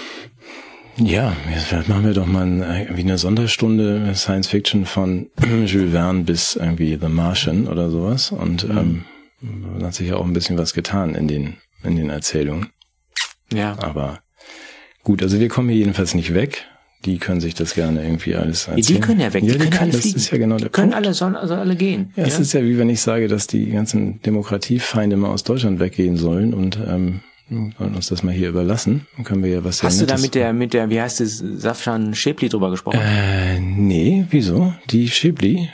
S1: Ja, jetzt machen wir doch mal irgendwie eine Sonderstunde Science Fiction von Jules Verne bis irgendwie The Martian oder sowas. Und mhm. ähm, hat sich ja auch ein bisschen was getan in den, in den Erzählungen.
S2: Ja.
S1: Aber gut, also wir kommen hier jedenfalls nicht weg die können sich das gerne irgendwie alles
S2: erzählen. Die können ja weg, die, ja, die können, können alle
S1: das
S2: fliegen.
S1: ist ja genau der
S2: die können Punkt. alle, sollen also alle gehen.
S1: Ja, es ist ja wie wenn ich sage, dass die ganzen Demokratiefeinde mal aus Deutschland weggehen sollen und ähm, wollen uns das mal hier überlassen. Dann können wir ja was
S2: Hast du da mit der, mit der, wie heißt es, Safjan Schäbli drüber gesprochen?
S1: Äh, nee, wieso? Die Schäbli,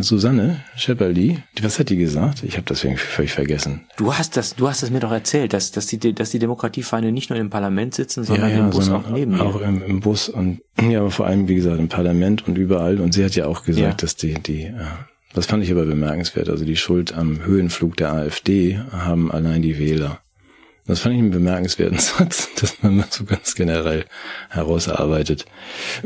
S1: Susanne Schepperli, was hat die gesagt? Ich habe das irgendwie völlig vergessen.
S2: Du hast das, du hast es mir doch erzählt, dass, dass die, dass die Demokratiefeinde nicht nur im Parlament sitzen, sondern ja, ja, im Bus auch neben
S1: Auch im, im, Bus und, ja, aber vor allem, wie gesagt, im Parlament und überall. Und sie hat ja auch gesagt, dass die, die, äh, das fand ich aber bemerkenswert. Also die Schuld am Höhenflug der AfD haben allein die Wähler. Das fand ich einen bemerkenswerten Satz, dass man mal so ganz generell herausarbeitet,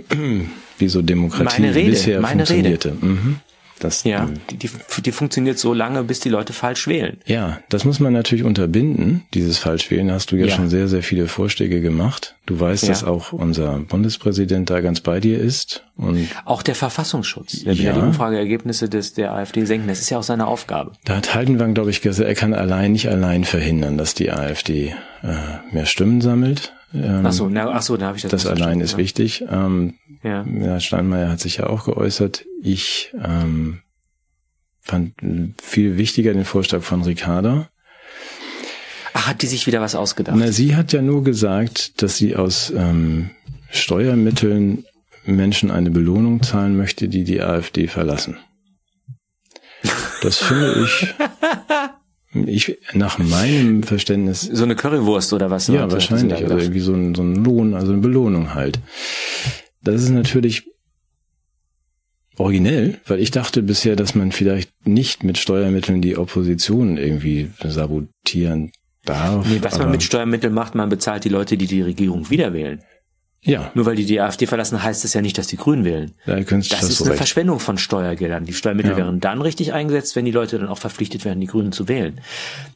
S1: wie so Demokratie
S2: meine Rede,
S1: bisher
S2: meine
S1: funktionierte.
S2: Rede. Mhm.
S1: Das,
S2: Ja,
S1: ähm,
S2: die, die, die funktioniert so lange, bis die Leute falsch wählen.
S1: ja, das muss man natürlich unterbinden. Dieses Falschwählen hast du ja,
S2: Ja.
S1: schon sehr, sehr viele Vorschläge gemacht. Du weißt,
S2: Ja.
S1: dass auch unser Bundespräsident da ganz bei dir ist. Und
S2: Auch der Verfassungsschutz. Der Ja. die Umfrageergebnisse des, der AfD senken. Das ist ja auch seine Aufgabe.
S1: da hat Haldenwang, glaube ich, gesagt, er kann allein nicht allein verhindern, dass die AfD äh, mehr Stimmen sammelt. Ähm,
S2: Ach so, na, ach so, da habe ich das
S1: das allein ist
S2: ja.
S1: wichtig. Ähm,
S2: Ja.
S1: Ja, Steinmeier hat sich ja auch geäußert. Ich ähm, fand viel wichtiger den Vorschlag von Ricarda.
S2: Ach, hat die sich wieder was ausgedacht?
S1: Na, sie hat ja nur gesagt, dass sie aus ähm, Steuermitteln Menschen eine Belohnung zahlen möchte, die die AfD verlassen. Das finde ich, ich nach meinem Verständnis
S2: So eine Currywurst oder was?
S1: Ja,
S2: hat sie
S1: wahrscheinlich. Also
S2: gedacht?
S1: irgendwie so ein, so ein Lohn, also eine Belohnung halt. Das ist natürlich originell, weil ich dachte bisher, dass man vielleicht nicht mit Steuermitteln die Opposition irgendwie sabotieren darf.
S2: Nee, was man mit Steuermitteln macht, man bezahlt die Leute, die die Regierung wieder wählen.
S1: Ja,
S2: Nur weil die die AfD verlassen, heißt es ja nicht, dass die Grünen wählen.
S1: könntest
S2: Das
S1: hast
S2: ist
S1: du
S2: eine
S1: recht.
S2: Verschwendung von Steuergeldern. Die Steuermittel
S1: Ja.
S2: wären dann richtig eingesetzt, wenn die Leute dann auch verpflichtet werden, die Grünen zu wählen.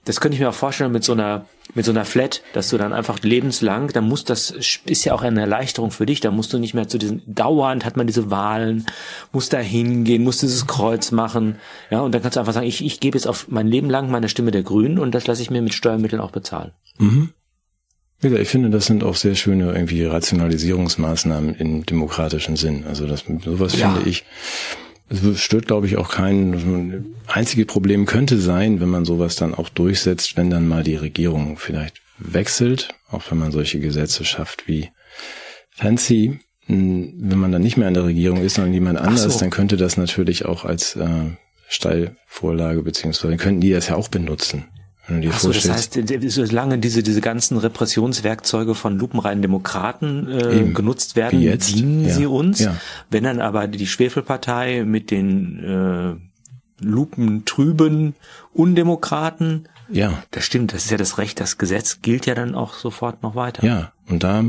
S2: Das könnte ich mir auch vorstellen mit so einer, mit so einer Flat, dass du dann einfach lebenslang, dann muss das, ist ja auch eine Erleichterung für dich, da musst du nicht mehr zu diesen, dauernd hat man diese Wahlen, muss da hingehen, muss dieses Kreuz machen, ja, und dann kannst du einfach sagen, ich, ich gebe jetzt auf mein Leben lang meine Stimme der Grünen und das lasse ich mir mit Steuermitteln auch bezahlen.
S1: Mhm. Ich finde, das sind auch sehr schöne irgendwie Rationalisierungsmaßnahmen im demokratischen Sinn. Also das, sowas
S2: Ja.
S1: finde ich, es stört, glaube ich, auch kein, einzige Problem könnte sein, wenn man sowas dann auch durchsetzt, wenn dann mal die Regierung vielleicht wechselt, auch wenn man solche Gesetze schafft wie Fancy, Hm, wenn man dann nicht mehr an der Regierung ist, sondern jemand anders,
S2: so.
S1: dann könnte das natürlich auch als äh, Steilvorlage beziehungsweise könnten die das ja auch benutzen. Dir
S2: Ach so, das heißt, solange diese, diese ganzen Repressionswerkzeuge von lupenreinen Demokraten äh,
S1: Eben.
S2: genutzt werden, dienen
S1: Ja.
S2: sie uns.
S1: Ja.
S2: Wenn dann aber die Schwefelpartei mit den äh, lupentrüben Undemokraten,
S1: ja,
S2: das stimmt, das ist ja das Recht, das Gesetz gilt ja dann auch sofort noch weiter.
S1: Ja, und da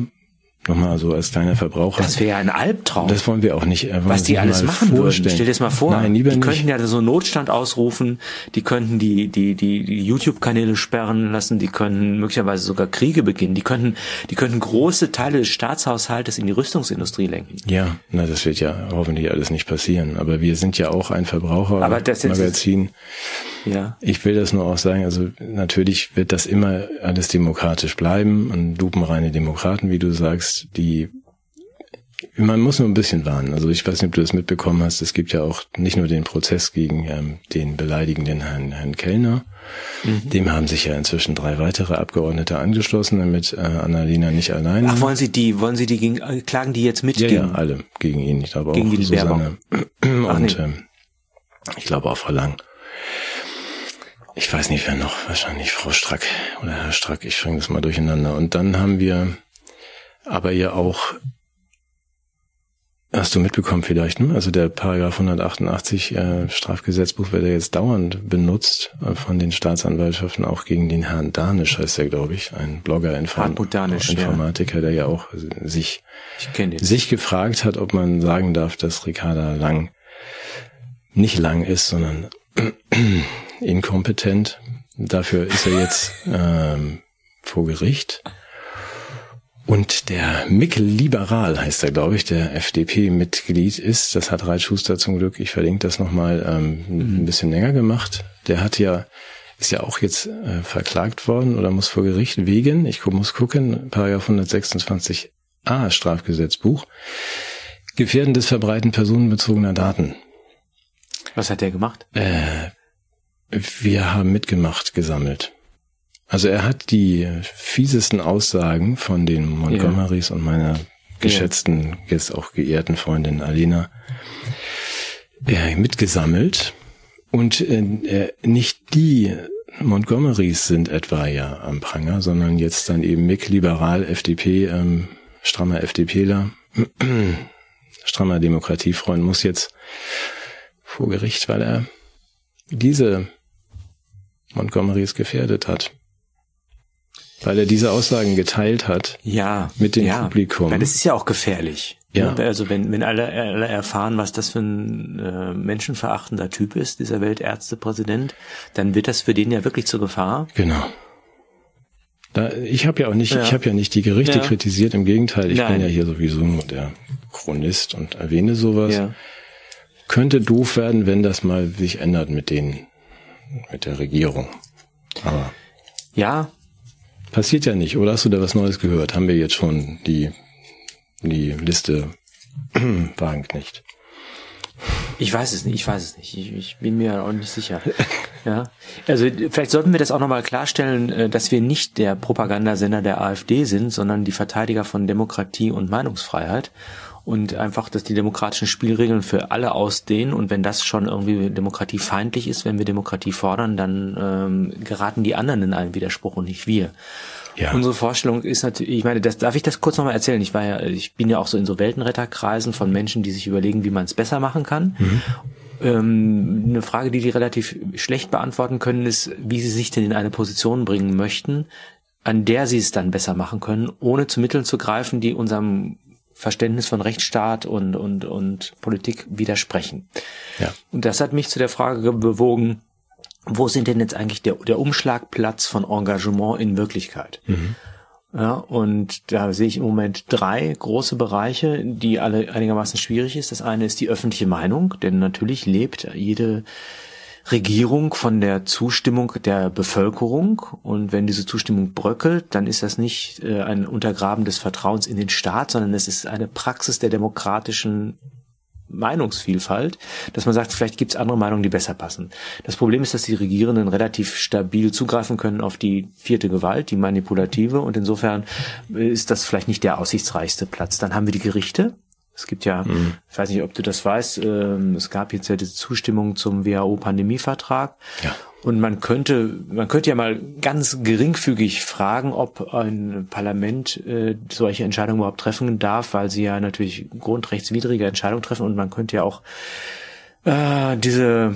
S1: nochmal so als kleiner Verbraucher.
S2: Das wäre ja ein Albtraum.
S1: das wollen wir auch nicht. äh,
S2: was die alles machen würden.
S1: vorstellen.
S2: Stell dir das mal vor.
S1: Nein, lieber
S2: die
S1: nicht.
S2: könnten ja so einen Notstand ausrufen, die könnten die, die, die, die YouTube-Kanäle sperren lassen, die können möglicherweise sogar Kriege beginnen, die könnten, die könnten große Teile des Staatshaushaltes in die Rüstungsindustrie lenken.
S1: ja, na, das wird ja hoffentlich alles nicht passieren. Aber wir sind ja auch ein
S2: Aber das ist-
S1: Verbrauchermagazin.
S2: Ja.
S1: Ich will das nur auch sagen, also natürlich wird das immer alles demokratisch bleiben und lupenreine Demokraten, wie du sagst, die man muss nur ein bisschen warnen. Also ich weiß nicht, ob du das mitbekommen hast. Es gibt ja auch nicht nur den Prozess gegen ähm, den beleidigenden Herrn, Herrn Kellner.
S2: Mhm.
S1: Dem haben sich ja inzwischen drei weitere Abgeordnete angeschlossen, damit äh, Annalena nicht alleine.
S2: Ach, wollen Sie die, wollen Sie die gegen, äh, klagen die jetzt mit
S1: ja,
S2: gegen?
S1: ja, alle gegen ihn. Ich glaube
S2: Gegen
S1: auch
S2: die
S1: Susanne
S2: Ach,
S1: und
S2: nee.
S1: ähm, ich glaube auch Frau Lang. Ich weiß nicht, wer noch. Wahrscheinlich Frau Strack oder Herr Strack. Ich bringe das mal durcheinander. Und dann haben wir aber ja auch, hast du mitbekommen vielleicht, ne? also der Paragraph 188 äh, Strafgesetzbuch wird ja jetzt dauernd benutzt äh, von den Staatsanwaltschaften, auch gegen den Herrn Danisch heißt er, glaube ich, ein Blogger, Inform
S2: Danisch, ja.
S1: Informatiker, der ja auch sich sich gefragt hat, ob man sagen darf, dass Ricarda Lang nicht lang ist, sondern inkompetent. Dafür ist er jetzt ähm, vor Gericht. Und der Mikkel Liberal heißt er, glaube ich, der FDP-Mitglied ist. Das hat Reit Schuster zum Glück, ich verlinke das nochmal, ähm, ein bisschen länger gemacht. Der hat ja, ist ja auch jetzt äh, verklagt worden oder muss vor Gericht wegen, ich muss gucken, Paragraph 126a Strafgesetzbuch, Gefährden des Verbreiten personenbezogener Daten.
S2: Was hat der gemacht?
S1: Äh, wir haben mitgemacht, gesammelt. Also er hat die fiesesten Aussagen von den Montgomerys und meiner geschätzten, jetzt auch geehrten Freundin Alena äh, mitgesammelt. Und äh, nicht die Montgomerys sind etwa ja am Pranger, sondern jetzt dann eben Mick Liberal, FDP, ähm, strammer FDPler, strammer Demokratiefreund muss jetzt vor Gericht, weil er diese Montgomerys gefährdet hat. weil er diese Aussagen geteilt hat.
S2: Ja.
S1: Mit dem
S2: ja.
S1: Publikum.
S2: Weil das ist ja auch gefährlich.
S1: Ja.
S2: Also wenn, wenn alle, alle erfahren, was das für ein äh, menschenverachtender Typ ist, dieser Weltärztepräsident, dann wird das für den ja wirklich zur Gefahr.
S1: Genau. Da, ich habe ja auch nicht,
S2: Ja.
S1: ich habe ja nicht die Gerichte
S2: Ja.
S1: kritisiert. Im Gegenteil, ich
S2: Nein.
S1: bin ja hier sowieso nur der Chronist und erwähne sowas.
S2: Ja.
S1: Könnte doof werden, wenn das mal sich ändert mit den, mit der Regierung. Aber
S2: Ja,
S1: passiert ja nicht. Oder hast du da was Neues gehört? Haben wir jetzt schon die, die Liste Wagenknecht?
S2: Ich weiß es nicht, ich weiß es nicht. Ich, ich bin mir auch nicht sicher. Ja. Also vielleicht sollten wir das auch nochmal klarstellen, äh, dass wir nicht der Propagandasender der AfD sind, sondern die Verteidiger von Demokratie und Meinungsfreiheit. Und einfach, dass die demokratischen Spielregeln für alle ausdehnen. Und wenn das schon irgendwie demokratiefeindlich ist, wenn wir Demokratie fordern, dann ähm, geraten die anderen in einen Widerspruch und nicht wir.
S1: Ja.
S2: Unsere Vorstellung ist natürlich, ich meine, das darf ich das kurz nochmal erzählen. Ich war ja, ich bin ja auch so in so Weltenretterkreisen von Menschen, die sich überlegen, wie man es besser machen kann. Ähm, eine Frage, die die relativ schlecht beantworten können, ist, wie sie sich denn in eine Position bringen möchten, an der sie es dann besser machen können, ohne zu Mitteln zu greifen, die unserem Verständnis von Rechtsstaat und, und, und Politik widersprechen.
S1: Ja.
S2: Und das hat mich zu der Frage bewogen, wo sind denn jetzt eigentlich der, der Umschlagplatz von Engagement in Wirklichkeit? Ja, und da sehe ich im Moment drei große Bereiche, die alle einigermaßen schwierig ist. Das eine ist die öffentliche Meinung, denn natürlich lebt jede Regierung von der Zustimmung der Bevölkerung. Und wenn diese Zustimmung bröckelt, dann ist das nicht äh, ein Untergraben des Vertrauens in den Staat, sondern es ist eine Praxis der demokratischen Meinungsvielfalt, dass man sagt, vielleicht gibt es andere Meinungen, die besser passen. Das Problem ist, dass die Regierenden relativ stabil zugreifen können auf die vierte Gewalt, die manipulative, und insofern ist das vielleicht nicht der aussichtsreichste Platz. Dann haben wir die Gerichte. Es gibt ja, ich weiß nicht, ob du das weißt, ähm, es gab jetzt ja diese Zustimmung zum WHO-Pandemievertrag.
S1: Ja.
S2: Und man könnte, man könnte ja mal ganz geringfügig fragen, ob ein Parlament äh, solche Entscheidungen überhaupt treffen darf, weil sie ja natürlich grundrechtswidrige Entscheidungen treffen und man könnte ja auch äh, diese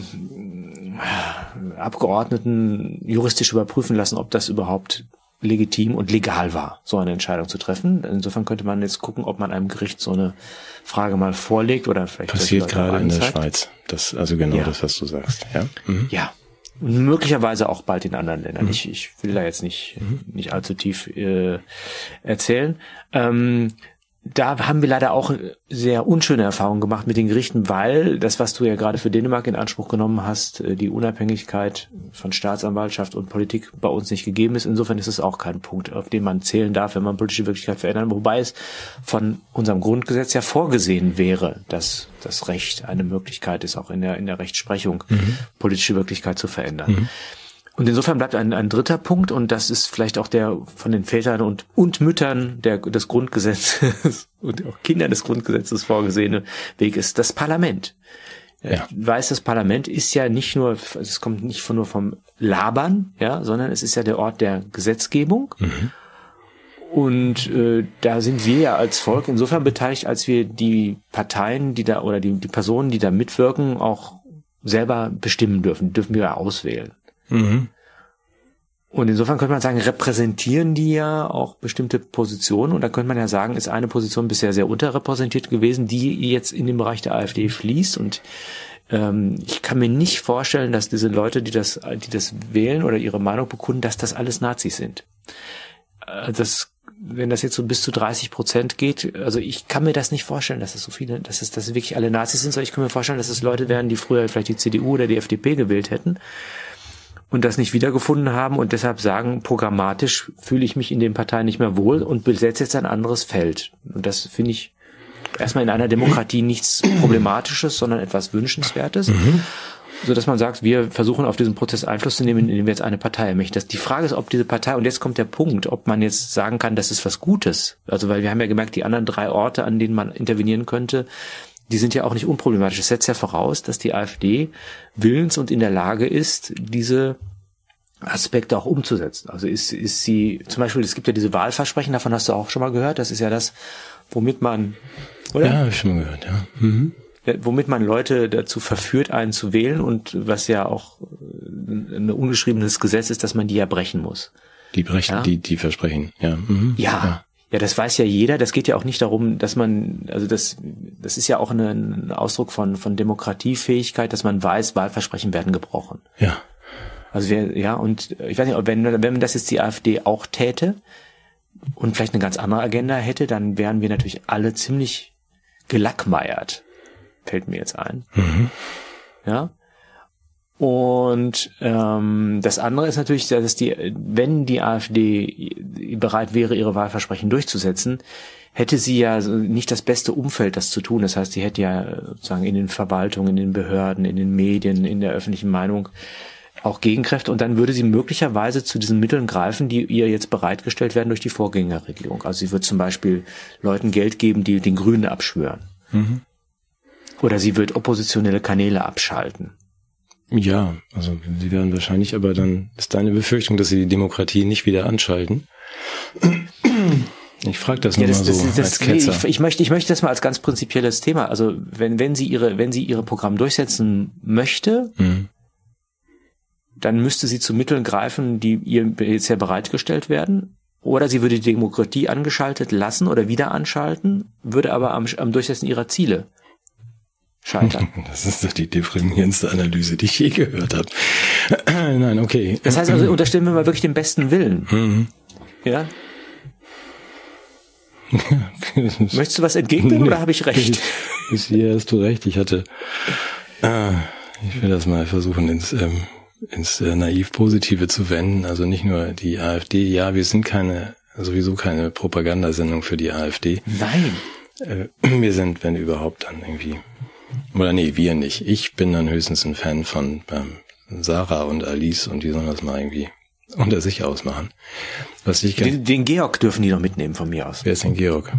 S2: äh, Abgeordneten juristisch überprüfen lassen, ob das überhaupt legitim und legal war, so eine Entscheidung zu treffen. Insofern könnte man jetzt gucken, ob man einem Gericht so eine Frage mal vorlegt oder vielleicht
S1: Passiert gerade in der. Schweiz. Das, also genau
S2: Ja.
S1: das, was du sagst. Ja. Mhm.
S2: Ja. Und möglicherweise auch bald in anderen Ländern. Ich, ich will da jetzt nicht, nicht allzu tief äh, erzählen. Ähm, da haben wir leider auch sehr unschöne Erfahrungen gemacht mit den Gerichten, weil das, was du ja gerade für Dänemark in Anspruch genommen hast, äh, die Unabhängigkeit von Staatsanwaltschaft und Politik bei uns nicht gegeben ist. Insofern ist es auch kein Punkt, auf den man zählen darf, wenn man politische Wirklichkeit verändern, wobei es von unserem Grundgesetz ja vorgesehen wäre, dass das Recht eine Möglichkeit ist, auch in der, in der Rechtsprechung politische Wirklichkeit zu verändern. Und insofern bleibt ein, ein dritter Punkt, und das ist vielleicht auch der von den Vätern und, und Müttern der, des Grundgesetzes und auch Kindern des Grundgesetzes vorgesehene Weg ist das Parlament.
S1: Ja.
S2: Ich weiß, das Parlament ist ja nicht nur, es kommt nicht von, nur vom Labern, ja, sondern es ist ja der Ort der Gesetzgebung. Und äh, da sind wir ja als Volk insofern beteiligt, als wir die Parteien, die da oder die, die Personen, die da mitwirken, auch selber bestimmen dürfen, dürfen wir ja auswählen.
S1: Mhm.
S2: Und insofern könnte man sagen, repräsentieren die ja auch bestimmte Positionen. Und da könnte man ja sagen, ist eine Position bisher sehr unterrepräsentiert gewesen, die jetzt in den Bereich der AfD fließt. Und ähm, ich kann mir nicht vorstellen, dass diese Leute, die das, die das wählen oder ihre Meinung bekunden, dass das alles Nazis sind. Äh, Das, wenn das jetzt so bis zu 30 Prozent geht, also ich kann mir das nicht vorstellen, dass es so viele, dass es, dass es wirklich alle Nazis sind, sondern ich kann mir vorstellen, dass es Leute wären, die früher vielleicht die CDU oder die FDP gewählt hätten und das nicht wiedergefunden haben und deshalb sagen, programmatisch fühle ich mich in den Parteien nicht mehr wohl und besetze jetzt ein anderes Feld. Und das finde ich erstmal in einer Demokratie nichts Problematisches, sondern etwas Wünschenswertes. So dass man sagt, wir versuchen auf diesen Prozess Einfluss zu nehmen, indem wir jetzt eine Partei ermächtigen. Das, die Frage ist, ob diese Partei, und jetzt kommt der Punkt, ob man jetzt sagen kann, das ist was Gutes. Also, weil wir haben ja gemerkt, die anderen drei Orte, an denen man intervenieren könnte, die sind ja auch nicht unproblematisch. Es setzt ja voraus, dass die AfD willens und in der Lage ist, diese Aspekte auch umzusetzen. Also ist, ist sie, zum Beispiel, es gibt ja diese Wahlversprechen, davon hast du auch schon mal gehört, das ist ja das, womit man, oder?
S1: Ja, habe ich schon mal gehört, ja. Mhm.
S2: Womit man Leute dazu verführt, einen zu wählen und was ja auch ein ungeschriebenes Gesetz ist, dass man die ja brechen muss.
S1: Die brechen,
S2: Ja.
S1: die, die versprechen, ja. Mhm.
S2: Ja. Ja, das weiß ja jeder. Das geht ja auch nicht darum, dass man, also das, das ist ja auch eine, ein Ausdruck von, von Demokratiefähigkeit, dass man weiß, Wahlversprechen werden gebrochen.
S1: Ja.
S2: Also wir, ja, und ich weiß nicht, ob wenn, wenn das jetzt die AfD auch täte und vielleicht eine ganz andere Agenda hätte, dann wären wir natürlich alle ziemlich gelackmeiert. Fällt mir jetzt ein. Ja. Und ähm, das andere ist natürlich, dass die, wenn die AfD bereit wäre, ihre Wahlversprechen durchzusetzen, hätte sie ja nicht das beste Umfeld, das zu tun. Das heißt, sie hätte ja sozusagen in den Verwaltungen, in den Behörden, in den Medien, in der öffentlichen Meinung auch Gegenkräfte und dann würde sie möglicherweise zu diesen Mitteln greifen, die ihr jetzt bereitgestellt werden durch die Vorgängerregierung. Also sie wird zum Beispiel Leuten Geld geben, die den Grünen abschwören. Oder sie wird oppositionelle Kanäle abschalten.
S1: Ja, also sie werden wahrscheinlich, aber dann ist deine Befürchtung, dass sie die Demokratie nicht wieder anschalten. Ich frage das nur
S2: Ja,
S1: mal
S2: das,
S1: so
S2: das, das,
S1: als Ketzer.
S2: ich, ich möchte, ich möchte das mal als ganz prinzipielles Thema. Also wenn, wenn sie ihre, wenn sie ihre Programm durchsetzen möchte,
S1: Mhm.
S2: dann müsste sie zu Mitteln greifen, die ihr jetzt ja bereitgestellt werden. Oder sie würde die Demokratie angeschaltet lassen oder wieder anschalten, würde aber am, am Durchsetzen ihrer Ziele scheitern.
S1: Das ist doch die deprimierendste Analyse, die ich je gehört habe. Nein, okay.
S2: Das heißt also, unterstellen wir mal wirklich den besten Willen.
S1: Mhm.
S2: Ja? Möchtest du was entgegnen oder habe ich recht?
S1: Hier hast du recht. Ich hatte, ah, ich will das mal versuchen ins, ähm, ins äh, naiv Positive zu wenden. Also nicht nur die AfD. Ja, wir sind keine, sowieso keine Propagandasendung für die AfD.
S2: Nein.
S1: Äh, wir sind, wenn überhaupt, dann irgendwie, oder nee, wir nicht. Ich bin dann höchstens ein Fan von ähm, Sarah und Alice und die sollen das mal irgendwie unter sich ausmachen. Was ich
S2: Den, den Georg dürfen die noch mitnehmen von mir aus.
S1: wer ist denn Georg?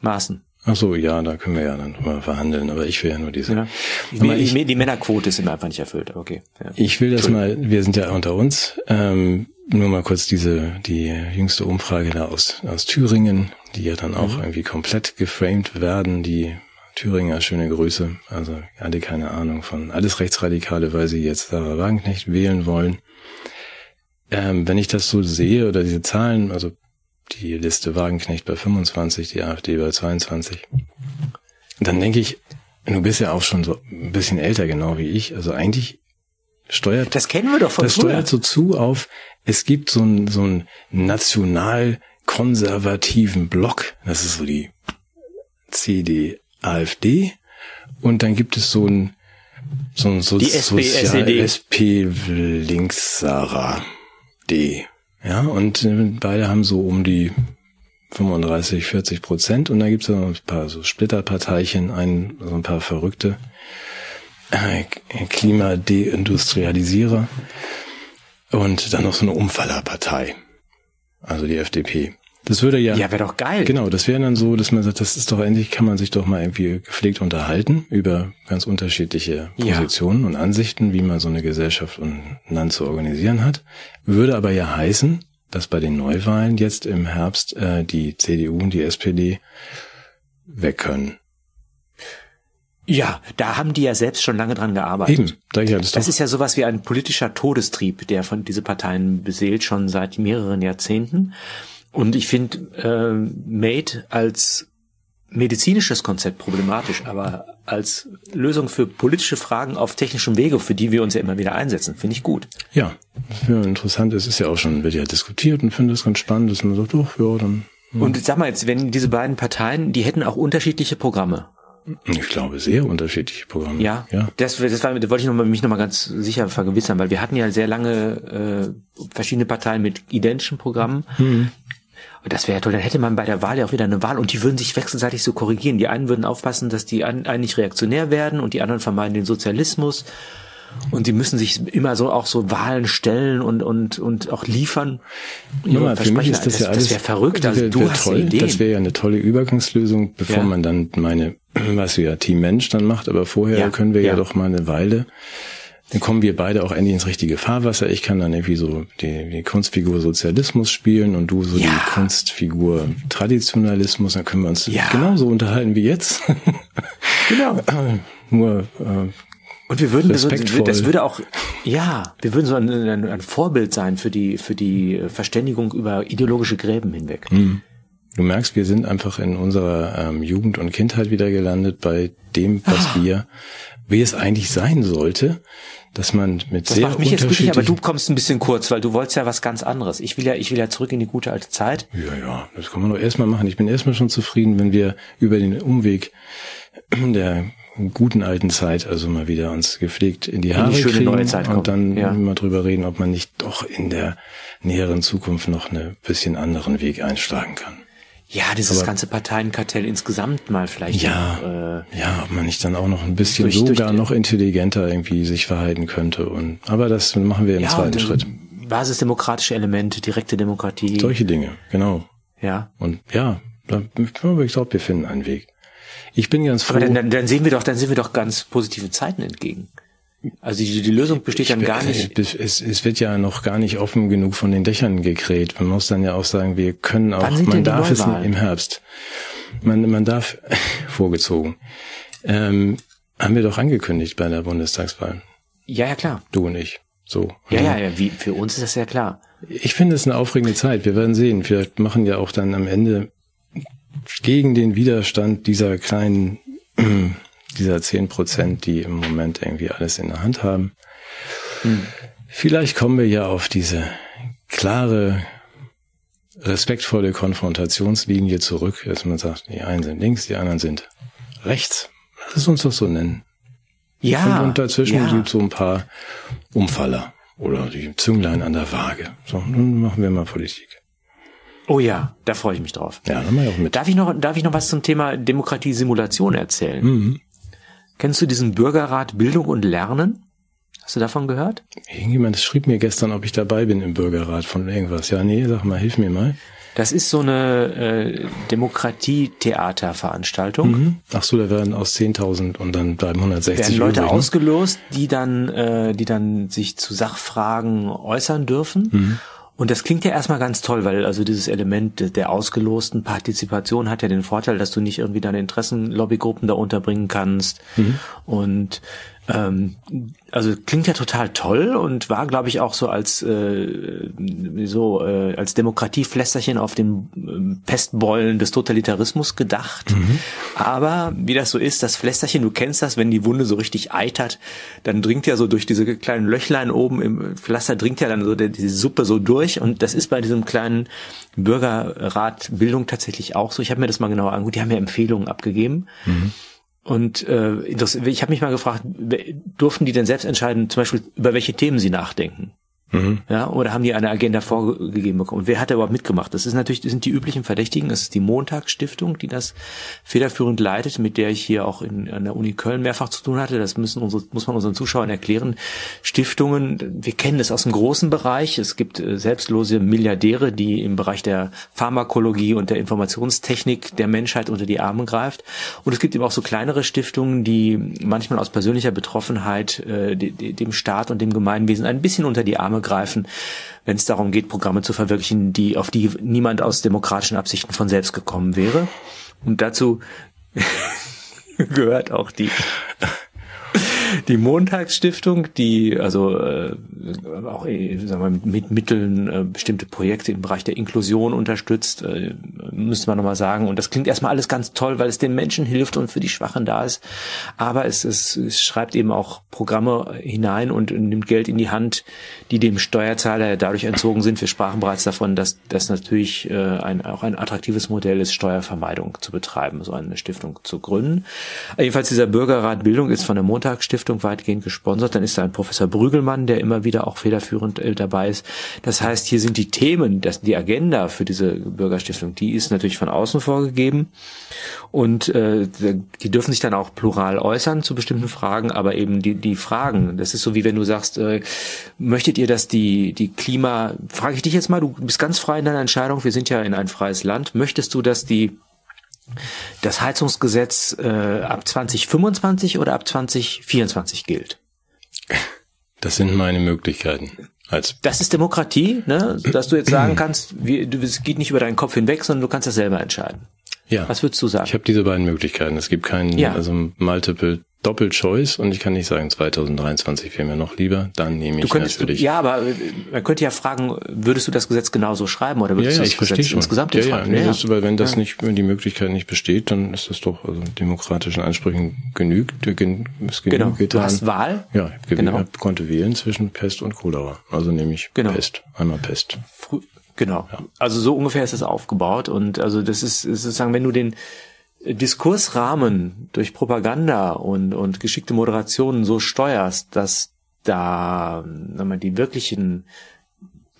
S2: Maßen.
S1: Ach so, ja, da können wir ja dann drüber verhandeln, aber ich will ja nur diese.
S2: Ja. Die,
S1: ich,
S2: die, Männerquote ist immer einfach nicht erfüllt. Okay. Ja.
S1: ich will das mal, wir sind ja unter uns, ähm, nur mal kurz diese, die jüngste Umfrage da aus, aus Thüringen, die ja dann auch irgendwie komplett geframed werden, die Thüringer, schöne Grüße, also hatte keine Ahnung von alles Rechtsradikale, weil sie jetzt Sarah Wagenknecht wählen wollen. Ähm, wenn ich das so sehe oder diese Zahlen, also die Liste Wagenknecht bei 25, die AfD bei 22, dann denke ich, du bist ja auch schon so ein bisschen älter, genau wie ich. Also eigentlich steuert
S2: Das kennen wir doch von
S1: das
S2: früher.
S1: steuert so zu auf, es gibt so einen so einen national konservativen Block, das ist so die CD, AfD, und dann gibt es so ein so ein so
S2: Die SP, SED.
S1: SP Linksarer D. Ja, und äh, beide haben so um die 35, 40 Prozent und da gibt es noch ein paar so Splitterparteichen, ein, so ein paar verrückte äh, Klimadeindustrialisierer und dann noch so eine Umfallerpartei. Also die FDP. Das würde ja,
S2: Ja, wäre doch geil.
S1: genau, das wäre dann so, dass man sagt, das ist doch endlich, kann man sich doch mal irgendwie gepflegt unterhalten über ganz unterschiedliche
S2: Ja.
S1: Positionen und Ansichten, wie man so eine Gesellschaft und ein Land zu organisieren hat. Würde aber ja heißen, dass bei den Neuwahlen jetzt im Herbst äh, die CDU und die SPD weg können.
S2: Ja, da haben die ja selbst schon lange dran gearbeitet.
S1: Eben, da ich ja das,
S2: ist ja sowas wie ein politischer Todestrieb, der von diese Parteien beseelt, schon seit mehreren Jahrzehnten. Und ich finde äh, Made als medizinisches Konzept problematisch, aber als Lösung für politische Fragen auf technischem Wege, für die wir uns ja immer wieder einsetzen, finde ich gut.
S1: ja, wäre interessant. Es ist ja auch schon, wird ja diskutiert und finde es ganz spannend, dass man sagt, doch, ja, dann,
S2: Und sag mal jetzt, wenn diese beiden Parteien, die hätten auch unterschiedliche Programme.
S1: ich glaube, sehr unterschiedliche Programme.
S2: Ja,
S1: ja.
S2: Das, das war, da wollte ich noch mal, mich noch mal ganz sicher vergewissern, weil wir hatten ja sehr lange äh, verschiedene Parteien mit identischen Programmen.
S1: Mhm.
S2: Und das wäre ja toll, dann hätte man bei der Wahl ja auch wieder eine Wahl und die würden sich wechselseitig so korrigieren. Die einen würden aufpassen, dass die einen nicht reaktionär werden und die anderen vermeiden den Sozialismus. Und die müssen sich immer so auch so Wahlen stellen und und und auch liefern.
S1: Ja, für mich
S2: Versprechen.
S1: ist das, ja alles.
S2: Das wäre verrückt. Also
S1: wär-
S2: du
S1: wär
S2: hast
S1: toll.
S2: Ideen.
S1: Das wäre ja eine tolle Übergangslösung, bevor
S2: Ja.
S1: man dann meine, was du ja Team Mensch dann macht, aber vorher
S2: Ja,
S1: können wir ja.
S2: ja.
S1: doch mal eine Weile. Dann kommen wir beide auch endlich ins richtige Fahrwasser. Ich kann dann irgendwie so die, die Kunstfigur Sozialismus spielen und du so
S2: Ja.
S1: die Kunstfigur Traditionalismus. Dann können wir uns
S2: Ja.
S1: genauso unterhalten wie jetzt.
S2: genau.
S1: Nur äh,
S2: Und wir würden
S1: respektvoll.
S2: das würde auch, ja, wir würden so ein, ein, ein Vorbild sein für die, für die Verständigung über ideologische Gräben hinweg.
S1: Du merkst, wir sind einfach in unserer ähm, Jugend und Kindheit wieder gelandet bei dem, was
S2: Ah.
S1: wir, wie es eigentlich sein sollte, dass man mit
S2: Das
S1: sehr
S2: macht mich jetzt glücklich, aber du kommst ein bisschen kurz, weil du wolltest ja was ganz anderes. Ich will ja, ich will ja zurück in die gute alte Zeit.
S1: Ja, ja, das kann man doch erstmal machen. Ich bin erstmal schon zufrieden, wenn wir über den Umweg der guten alten Zeit, also mal wieder uns gepflegt in die Haare
S2: schöne
S1: kriegen
S2: neue Zeit
S1: und dann
S2: Ja.
S1: mal drüber reden, ob man nicht doch in der näheren Zukunft noch eine bisschen anderen Weg einschlagen kann.
S2: Ja, dieses
S1: Aber-
S2: ganze Parteienkartell insgesamt mal vielleicht.
S1: Ja,
S2: noch, äh,
S1: ja, ob man nicht dann auch noch ein bisschen
S2: Durch- durch
S1: sogar
S2: die-
S1: noch intelligenter irgendwie sich verhalten könnte und, aber das machen wir im
S2: ja,
S1: zweiten
S2: und,
S1: Schritt.
S2: Basisdemokratische Elemente, direkte Demokratie.
S1: Solche Dinge, genau.
S2: Ja.
S1: Und ja, da, ich glaube, wir finden einen Weg. Ich bin ganz froh.
S2: Aber dann, dann, dann sehen wir doch, dann sehen wir doch ganz positive Zeiten entgegen. Also die, die Lösung besteht dann gar nicht.
S1: Es, es, wird ja noch gar nicht offen genug von den Dächern gekräht. Man muss dann ja auch sagen, wir können auch, man darf es im Herbst. Man, man darf, vorgezogen, ähm, haben wir doch angekündigt bei der Bundestagswahl.
S2: Ja, ja, klar.
S1: Du und ich. So.
S2: Ja, ja, ja, wie, für uns ist das ja klar.
S1: Ich finde es eine aufregende Zeit. Wir werden sehen. Vielleicht machen ja auch dann am Ende gegen den Widerstand dieser kleinen, dieser zehn Prozent, die im Moment irgendwie alles in der Hand haben. Vielleicht kommen wir ja auf diese klare, respektvolle Konfrontationslinie zurück, dass man sagt, die einen sind links, die anderen sind rechts. Lass es uns doch so nennen.
S2: Ja.
S1: und, und dazwischen
S2: ja.
S1: gibt es so ein paar Umfaller oder die Zünglein an der Waage. So, nun machen wir mal Politik.
S2: Oh ja, da freue ich mich drauf.
S1: Ja, dann mal auch mit.
S2: Darf ich noch, darf ich noch was zum Thema Demokratie-Simulation erzählen?
S1: Mhm.
S2: Kennst du diesen Bürgerrat Bildung und Lernen? Hast du davon gehört?
S1: Irgendjemand schrieb mir gestern, ob ich dabei bin im Bürgerrat von irgendwas. Ja, nee, sag mal, hilf mir mal.
S2: Das ist so eine äh, Demokratie-Theater-Veranstaltung.
S1: Mhm. Ach so, da werden aus 10.000 und dann bleiben 160
S2: werden Leute
S1: übrig, ne?
S2: ausgelost, die dann, äh, die dann sich zu Sachfragen äußern dürfen.
S1: Mhm.
S2: Und das klingt ja erstmal ganz toll, weil also dieses Element der ausgelosten Partizipation hat ja den Vorteil, dass du nicht irgendwie deine Interessenlobbygruppen da unterbringen kannst.
S1: Mhm.
S2: Und ähm, also klingt ja total toll und war, glaube ich, auch so als äh, so äh, als Demokratieflästerchen auf den ähm, Pestbeulen des Totalitarismus gedacht. Aber wie das so ist, das Flästerchen, du kennst das, wenn die Wunde so richtig eitert, dann dringt ja so durch diese kleinen Löchlein oben im Pflaster dringt ja dann so der, diese Suppe so durch und das ist bei diesem kleinen Bürgerrat Bildung tatsächlich auch so. Ich habe mir das mal genauer angeguckt, die haben ja Empfehlungen abgegeben. Und äh, das, ich habe mich mal gefragt, durften die denn selbst entscheiden, zum Beispiel über welche Themen sie nachdenken?
S1: Mhm.
S2: Ja, oder haben die eine Agenda vorgegeben bekommen? Und wer hat da überhaupt mitgemacht? Das ist natürlich, das sind die üblichen Verdächtigen. Das ist die Montagsstiftung, die das federführend leitet, mit der ich hier auch in, an der Uni Köln mehrfach zu tun hatte. Das müssen unsere, muss man unseren Zuschauern erklären. Stiftungen, wir kennen das aus dem großen Bereich. Es gibt äh, selbstlose Milliardäre, die im Bereich der Pharmakologie und der Informationstechnik der Menschheit unter die Arme greift. Und es gibt eben auch so kleinere Stiftungen, die manchmal aus persönlicher Betroffenheit äh, de, de, dem Staat und dem Gemeinwesen ein bisschen unter die Arme greifen, wenn es darum geht, Programme zu verwirklichen, die auf die niemand aus demokratischen Absichten von selbst gekommen wäre. Und dazu gehört auch die die Montagsstiftung, die also äh, auch äh, sagen wir, mit Mitteln äh, bestimmte Projekte im Bereich der Inklusion unterstützt, äh, müsste man nochmal sagen. Und das klingt erstmal alles ganz toll, weil es den Menschen hilft und für die Schwachen da ist. Aber es, es, es schreibt eben auch Programme hinein und nimmt Geld in die Hand, die dem Steuerzahler dadurch entzogen sind. Wir sprachen bereits davon, dass das natürlich äh, ein, auch ein attraktives Modell ist, Steuervermeidung zu betreiben, so eine Stiftung zu gründen. Jedenfalls dieser Bürgerrat Bildung ist von der Montagsstiftung weitgehend gesponsert. Dann ist da ein Professor Brügelmann, der immer wieder auch federführend äh, dabei ist. Das heißt, hier sind die Themen, das, die Agenda für diese Bürgerstiftung, die ist natürlich von außen vorgegeben. Und äh, die dürfen sich dann auch plural äußern zu bestimmten Fragen, aber eben die, die Fragen, das ist so wie wenn du sagst, äh, möchtet ihr, dass die, die Klima, frage ich dich jetzt mal, du bist ganz frei in deiner Entscheidung, wir sind ja in ein freies Land, möchtest du, dass die das Heizungsgesetz äh, ab 2025 oder ab 2024 gilt?
S1: Das sind meine Möglichkeiten. Als
S2: Das ist Demokratie, ne? dass du jetzt sagen kannst, wie, du, es geht nicht über deinen Kopf hinweg, sondern du kannst das selber entscheiden.
S1: ja,
S2: Was würdest du sagen?
S1: ich habe diese beiden Möglichkeiten. Es gibt keinen,
S2: Ja.
S1: also Multiple doppelt Choice und ich kann nicht sagen, 2023 wäre mir noch lieber, dann nehme ich
S2: du könntest,
S1: natürlich.
S2: Ja, aber äh, man könnte ja fragen, würdest du das Gesetz genauso schreiben oder würdest
S1: ja, ja,
S2: du das Gesetz
S1: schon.
S2: insgesamt
S1: ja, ja, nee,
S2: Ja,
S1: das, weil wenn das
S2: Ja.
S1: nicht, wenn die Möglichkeit nicht besteht, dann ist das doch also demokratischen Ansprüchen genügt, äh, gen, ist genug
S2: Genau. Du
S1: getan.
S2: hast Wahl.
S1: ja, ich
S2: Genau.
S1: konnte wählen zwischen Pest und Cholera. Also nehme ich
S2: Genau.
S1: Pest, einmal Pest.
S2: Frü- Genau. Also so ungefähr ist es aufgebaut und also das ist ist sozusagen, wenn du den Diskursrahmen durch Propaganda und, und geschickte Moderationen so steuerst, dass da wir, die wirklichen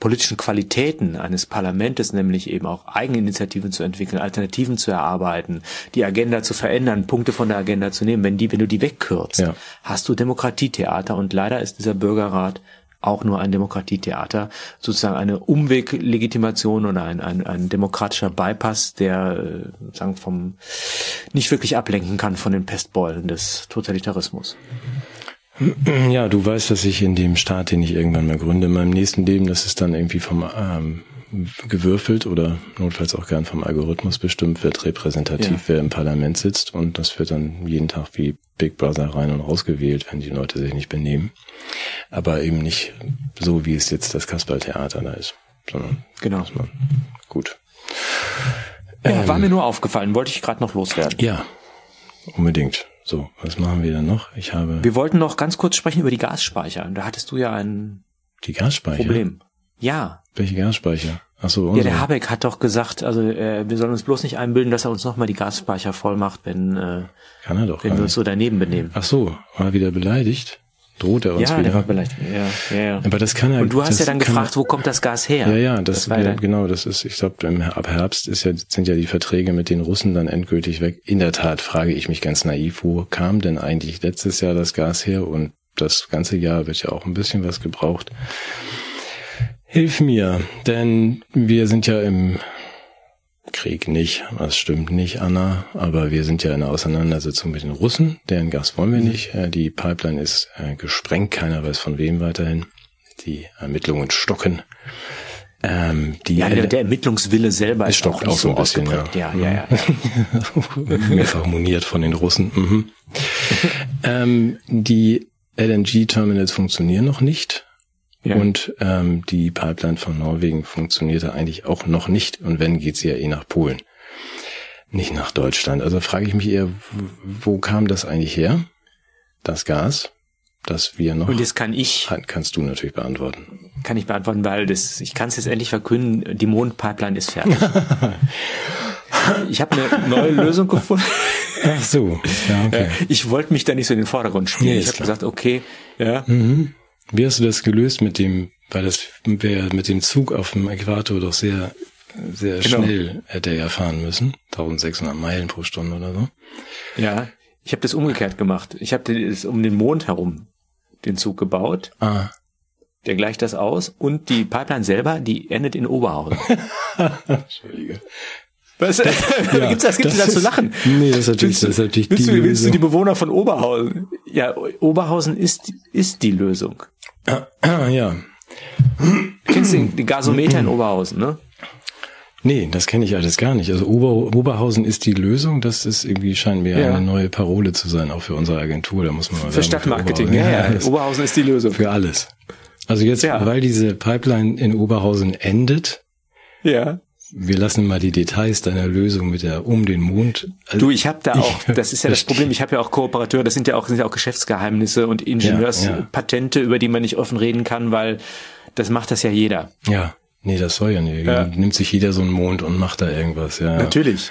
S2: politischen Qualitäten eines Parlamentes, nämlich eben auch Eigeninitiativen zu entwickeln, Alternativen zu erarbeiten, die Agenda zu verändern, Punkte von der Agenda zu nehmen, wenn die, wenn du die wegkürzt,
S1: Ja.
S2: hast du Demokratietheater und leider ist dieser Bürgerrat auch nur ein Demokratietheater, sozusagen eine Umweglegitimation oder ein, ein, ein demokratischer Bypass, der äh, sagen vom nicht wirklich ablenken kann von den Pestbeulen des Totalitarismus.
S1: Ja, du weißt, dass ich in dem Staat, den ich irgendwann mal gründe, in meinem nächsten Leben, das ist dann irgendwie vom ähm, gewürfelt oder notfalls auch gern vom Algorithmus bestimmt wird, repräsentativ,
S2: Ja.
S1: wer im Parlament sitzt und das wird dann jeden Tag wie Big Brother rein und rausgewählt, wenn die Leute sich nicht benehmen. Aber eben nicht so, wie es jetzt das Kasperltheater da ist, sondern
S2: Genau.
S1: gut.
S2: Ja, war mir nur aufgefallen, wollte ich gerade noch loswerden.
S1: Ja, unbedingt. So, was machen wir dann noch? Ich habe
S2: Wir wollten noch ganz kurz sprechen über die Gasspeicher. Da hattest du ja ein
S1: die Gasspeicher.
S2: Problem. Ja.
S1: Welche Gasspeicher? Ach so,
S2: Ja, der Habeck hat doch gesagt, also äh, wir sollen uns bloß nicht einbilden, dass er uns nochmal die Gasspeicher voll macht, wenn, äh,
S1: Kann er doch
S2: wenn wir uns so daneben benehmen.
S1: Ach so, war wieder beleidigt? Droht er uns
S2: ja,
S1: wieder?
S2: der war. Ja, ja, ja.
S1: Aber das kann er.
S2: Und du hast
S1: das
S2: ja dann gefragt, wo kommt das Gas her?
S1: Er, ja, ja, das,
S2: war
S1: ja, genau, das ist, ich glaube, ab Herbst ist ja, sind ja die Verträge mit den Russen dann endgültig weg. In der Tat frage ich mich ganz naiv, wo kam denn eigentlich letztes Jahr das Gas her? Und das ganze Jahr wird ja auch ein bisschen was gebraucht. Hilf mir, denn wir sind ja im Krieg nicht, das stimmt nicht, Anna, aber wir sind ja in einer Auseinandersetzung mit den Russen, deren Gas wollen wir nicht. Äh, Die Pipeline ist äh, gesprengt, keiner weiß von wem weiterhin. Die Ermittlungen stocken. Ähm, die
S2: Ja, der, der Ermittlungswille selber ist
S1: stockt
S2: auch
S1: auch so ein bisschen, ja.
S2: Ja, ja, ja.
S1: mehrfach moniert von den Russen. Mhm. ähm, die LNG-Terminals funktionieren noch nicht.
S2: Ja.
S1: Und ähm, die Pipeline von Norwegen funktionierte eigentlich auch noch nicht. Und wenn, geht sie ja eh nach Polen. Nicht nach Deutschland. Also frage ich mich eher, wo kam das eigentlich her? Das Gas, das wir noch...
S2: Und jetzt kann ich,
S1: Kann- kannst du natürlich beantworten.
S2: kann ich beantworten, weil das, ich kann es jetzt endlich verkünden, die Mondpipeline ist fertig. ich habe eine neue Lösung gefunden.
S1: Ach so, ja, okay.
S2: Ich wollte mich da nicht so in den Vordergrund spielen.
S1: Nee,
S2: ich habe gesagt, okay, ja,
S1: Mhm. Wie hast du das gelöst mit dem, weil das wäre mit dem Zug auf dem Äquator doch sehr, sehr
S2: Genau.
S1: schnell hätte er fahren müssen. 1600 Meilen pro Stunde oder so.
S2: ja. Ich habe das umgekehrt gemacht. Ich habe das um den Mond herum den Zug gebaut.
S1: Ah,
S2: Der gleicht das aus. Und die Pipeline selber, die endet in Oberhausen.
S1: Entschuldige.
S2: Was? gibt's das, gibt's
S1: das
S2: da zu lachen?
S1: Nee, das ist natürlich,
S2: Willst
S1: das ist natürlich
S2: willst,
S1: die
S2: du, willst du die Bewohner von Oberhausen? Ja, Oberhausen ist, ist die Lösung.
S1: Ah, ja.
S2: Kennst du den, Gasometer in Oberhausen, ne?
S1: Nee, das kenne ich alles gar nicht. Also Ober, Oberhausen ist die Lösung. Das ist irgendwie, scheint mir
S2: Ja.
S1: eine neue Parole zu sein, auch für unsere Agentur. Da muss man mal
S2: Für Stadtmarketing.
S1: Oberhausen-
S2: Ja, ja.
S1: das-
S2: Oberhausen ist die Lösung.
S1: Für alles. Also jetzt,
S2: Ja.
S1: weil diese Pipeline in Oberhausen endet,
S2: Ja.
S1: Wir lassen mal die Details deiner Lösung mit der um den Mond. Also
S2: Du, ich habe da auch, das ist ja das. Problem, ich habe ja auch Kooperateure, das sind ja auch, sind ja auch Geschäftsgeheimnisse und Ingenieurspatente, über die man nicht offen reden kann, weil das macht das ja jeder.
S1: Ja, nee, das soll ja nicht.
S2: Ja.
S1: Nimmt sich jeder so einen Mond und macht da irgendwas. Ja.
S2: Natürlich.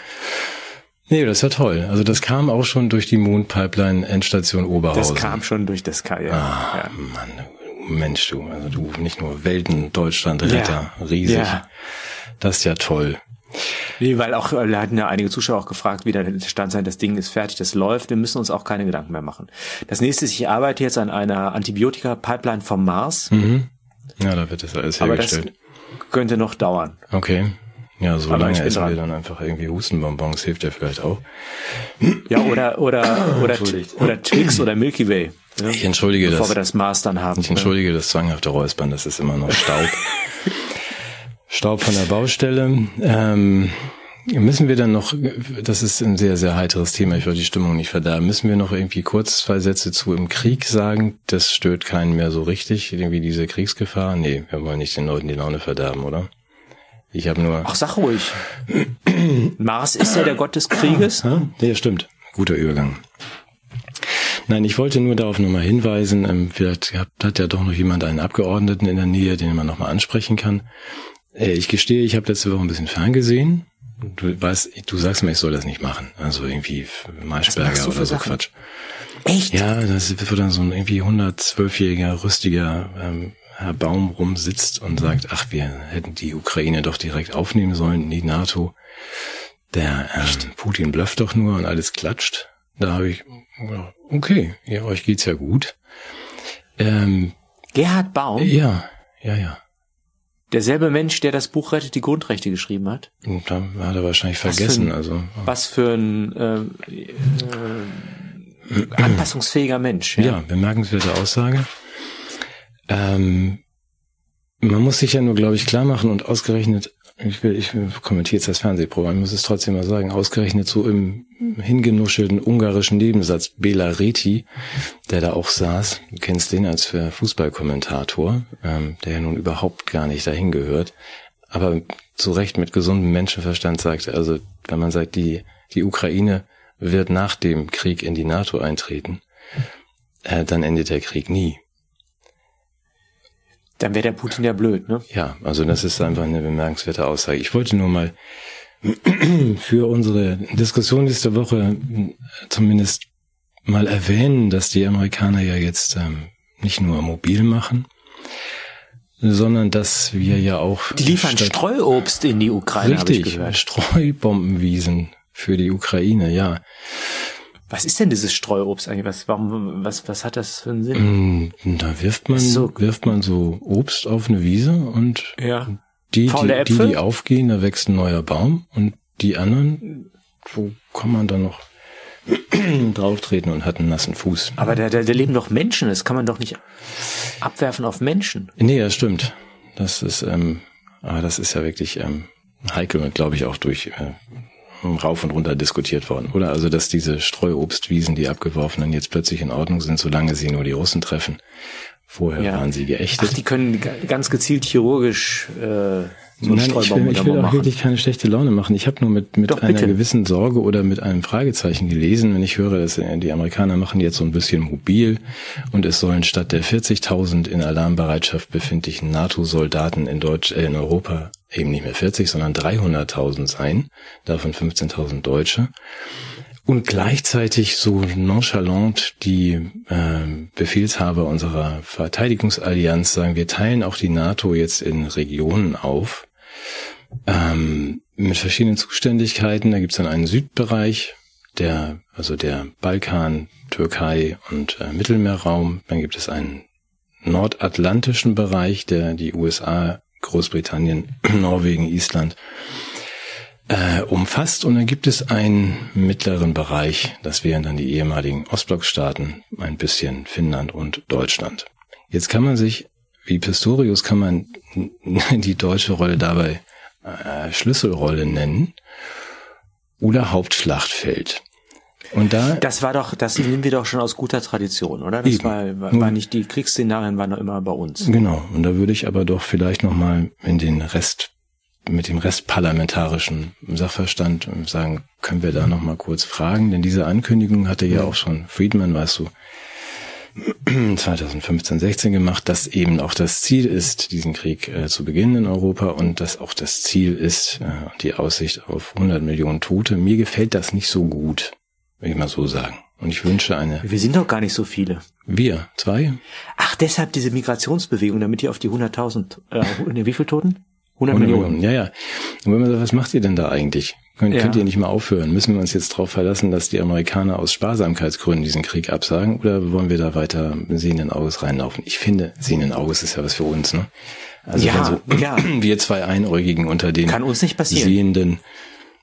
S1: Nee, das ist ja toll. Also das kam auch schon durch die Mondpipeline Endstation
S2: Das
S1: Oberhausen.
S2: kam schon durch das K, ja.
S1: Ah,
S2: ja.
S1: Mann, Mensch, du, also du nicht nur Welten, Deutschland, Retter,
S2: Ja.
S1: riesig.
S2: Ja.
S1: Das ist ja toll.
S2: Nee, weil auch, äh, da hatten ja einige Zuschauer auch gefragt, wie der Stand sein, das Ding ist fertig, das läuft, wir müssen uns auch keine Gedanken mehr machen. Das nächste ist, ich arbeite jetzt an einer Antibiotika-Pipeline vom Mars,
S1: Mhm. Ja, da wird das alles
S2: aber das
S1: hergestellt.
S2: könnte noch dauern.
S1: Okay. Ja, so
S2: Aber
S1: lange essen wir dann einfach irgendwie Hustenbonbons, hilft ja vielleicht auch.
S2: Ja, oder, oder, oder, oder Twix oder Milky Way. Ne?
S1: Ich entschuldige
S2: Bevor
S1: das.
S2: wir das Mars dann haben.
S1: Ich entschuldige das zwanghafte Räuspern, das ist immer noch Staub. Staub von der Baustelle. Ähm, Müssen wir dann noch, das ist ein sehr, sehr heiteres Thema, ich wollte die Stimmung nicht verderben, müssen wir noch irgendwie kurz zwei Sätze zu im Krieg sagen? Das stört keinen mehr so richtig, irgendwie diese Kriegsgefahr? Nee, wir wollen nicht den Leuten die Laune verderben, oder? Ich habe nur...
S2: Ach, sag ruhig. Mars ist ja der Gott des Krieges.
S1: Ja, ja stimmt. Guter Übergang. Nein, ich wollte nur darauf nochmal hinweisen, ähm, vielleicht hat ja doch noch jemand einen Abgeordneten in der Nähe, den man nochmal ansprechen kann. Äh, ich gestehe, ich habe letzte Woche ein bisschen ferngesehen Du weißt, du sagst mir, ich soll das nicht machen. Also irgendwie Maischberger oder so Sachen? Quatsch.
S2: Echt?
S1: Ja, das wird dann so ein irgendwie 112-jähriger, rüstiger ähm, Herr Baum rumsitzt und sagt, ach, wir hätten die Ukraine doch direkt aufnehmen sollen in die NATO. Der ähm, Putin blufft doch nur und alles klatscht. Da habe ich, okay, ja, euch geht's ja gut.
S2: Ähm, Gerhard Baum?
S1: Ja, ja, ja.
S2: Derselbe Mensch, der das Buch Rettet die Grundrechte geschrieben hat.
S1: Und da hat er wahrscheinlich vergessen.
S2: Was
S1: ein, also
S2: was für ein äh, äh, anpassungsfähiger Mensch.
S1: Ja, ja bemerkenswerte Aussage. Ähm, man muss sich ja nur, glaube ich, klar machen und ausgerechnet ich will, ich kommentiere jetzt das Fernsehprogramm, ich muss es trotzdem mal sagen, ausgerechnet so im hingenuschelten ungarischen Nebensatz Bela Reti, der da auch saß, du kennst den als Fußballkommentator, ähm, der ja nun überhaupt gar nicht dahin gehört, aber zu Recht mit gesundem Menschenverstand sagt, also wenn man sagt, die, die Ukraine wird nach dem Krieg in die NATO eintreten, äh, dann endet der Krieg nie.
S2: Dann wäre der Putin ja blöd, ne?
S1: Ja, also das ist einfach eine bemerkenswerte Aussage. Ich wollte nur mal für unsere Diskussion nächste Woche zumindest mal erwähnen, dass die Amerikaner ja jetzt ähm, nicht nur mobil machen, sondern dass wir ja auch
S2: die liefern Streuobst in die Ukraine,
S1: richtig, ich gehört. Streubombenwiesen für die Ukraine, ja.
S2: Was ist denn dieses Streuobst eigentlich? Was, warum, was, was hat das für einen Sinn?
S1: Mm, da wirft man, so, wirft man so Obst auf eine Wiese und
S2: ja.
S1: die, die, die, die aufgehen, da wächst ein neuer Baum und die anderen, wo kann man dann noch drauf treten und hat einen nassen Fuß.
S2: Aber da, da, da leben doch Menschen, das kann man doch nicht abwerfen auf Menschen.
S1: Nee, das stimmt. Das ist, ähm, aber das ist ja wirklich ähm, heikel und glaube ich auch durch äh, rauf und runter diskutiert worden, oder? Also, dass diese Streuobstwiesen, die abgeworfenen, jetzt plötzlich in Ordnung sind, solange sie nur die Russen treffen. Vorher ja. waren sie geächtet.
S2: Ach, die können ganz gezielt chirurgisch äh,
S1: so Nein, ich will, ich will auch wirklich keine schlechte Laune machen. Ich habe nur mit, mit Doch, einer gewissen Sorge oder mit einem Fragezeichen gelesen, wenn ich höre, dass die Amerikaner machen jetzt so ein bisschen mobil und es sollen statt der 40.000 in Alarmbereitschaft befindlichen NATO-Soldaten in Deutsch, äh, in Europa eben nicht mehr 40, sondern 300.000 sein, davon 15.000 Deutsche. Und gleichzeitig so nonchalant die äh, Befehlshaber unserer Verteidigungsallianz sagen, wir teilen auch die NATO jetzt in Regionen auf ähm, mit verschiedenen Zuständigkeiten. Da gibt es dann einen Südbereich, der also der Balkan, Türkei und äh, Mittelmeerraum. Dann gibt es einen nordatlantischen Bereich, der die USA Großbritannien, Norwegen, Island äh, umfasst. Und dann gibt es einen mittleren Bereich, das wären dann die ehemaligen Ostblockstaaten, ein bisschen Finnland und Deutschland. Jetzt kann man sich, wie Pistorius kann man die deutsche Rolle dabei äh, Schlüsselrolle nennen oder Hauptschlachtfeld. Und da
S2: das war doch, das nehmen wir doch schon aus guter Tradition, oder? Das war, war, war nicht die Kriegsszenarien waren doch immer bei uns.
S1: Genau. Und da würde ich aber doch vielleicht noch mal in den Rest mit dem Rest parlamentarischen Sachverstand sagen, können wir da noch mal kurz fragen, denn diese Ankündigung hatte ja auch schon Friedman, weißt du, 2015, 16 gemacht, dass eben auch das Ziel ist, diesen Krieg äh, zu beginnen in Europa und dass auch das Ziel ist, äh, die Aussicht auf 100 Millionen Tote. Mir gefällt das nicht so gut will ich mal so sagen. Und ich wünsche eine.
S2: Wir sind doch gar nicht so viele.
S1: Wir, zwei?
S2: Ach, deshalb diese Migrationsbewegung, damit ihr auf die 100.000, äh, wie viel Toten?
S1: 100, 100 Millionen. Millionen. Ja, ja. Und wenn man sagt, was macht ihr denn da eigentlich? Könnt, ja. könnt ihr nicht mal aufhören? Müssen wir uns jetzt darauf verlassen, dass die Amerikaner aus Sparsamkeitsgründen diesen Krieg absagen? Oder wollen wir da weiter sehenden Auges reinlaufen? Ich finde, sehenden Auges ist ja was für uns, ne? Also ja, so, ja. wir zwei Einäugigen unter den
S2: Kann uns nicht passieren.
S1: Sehenden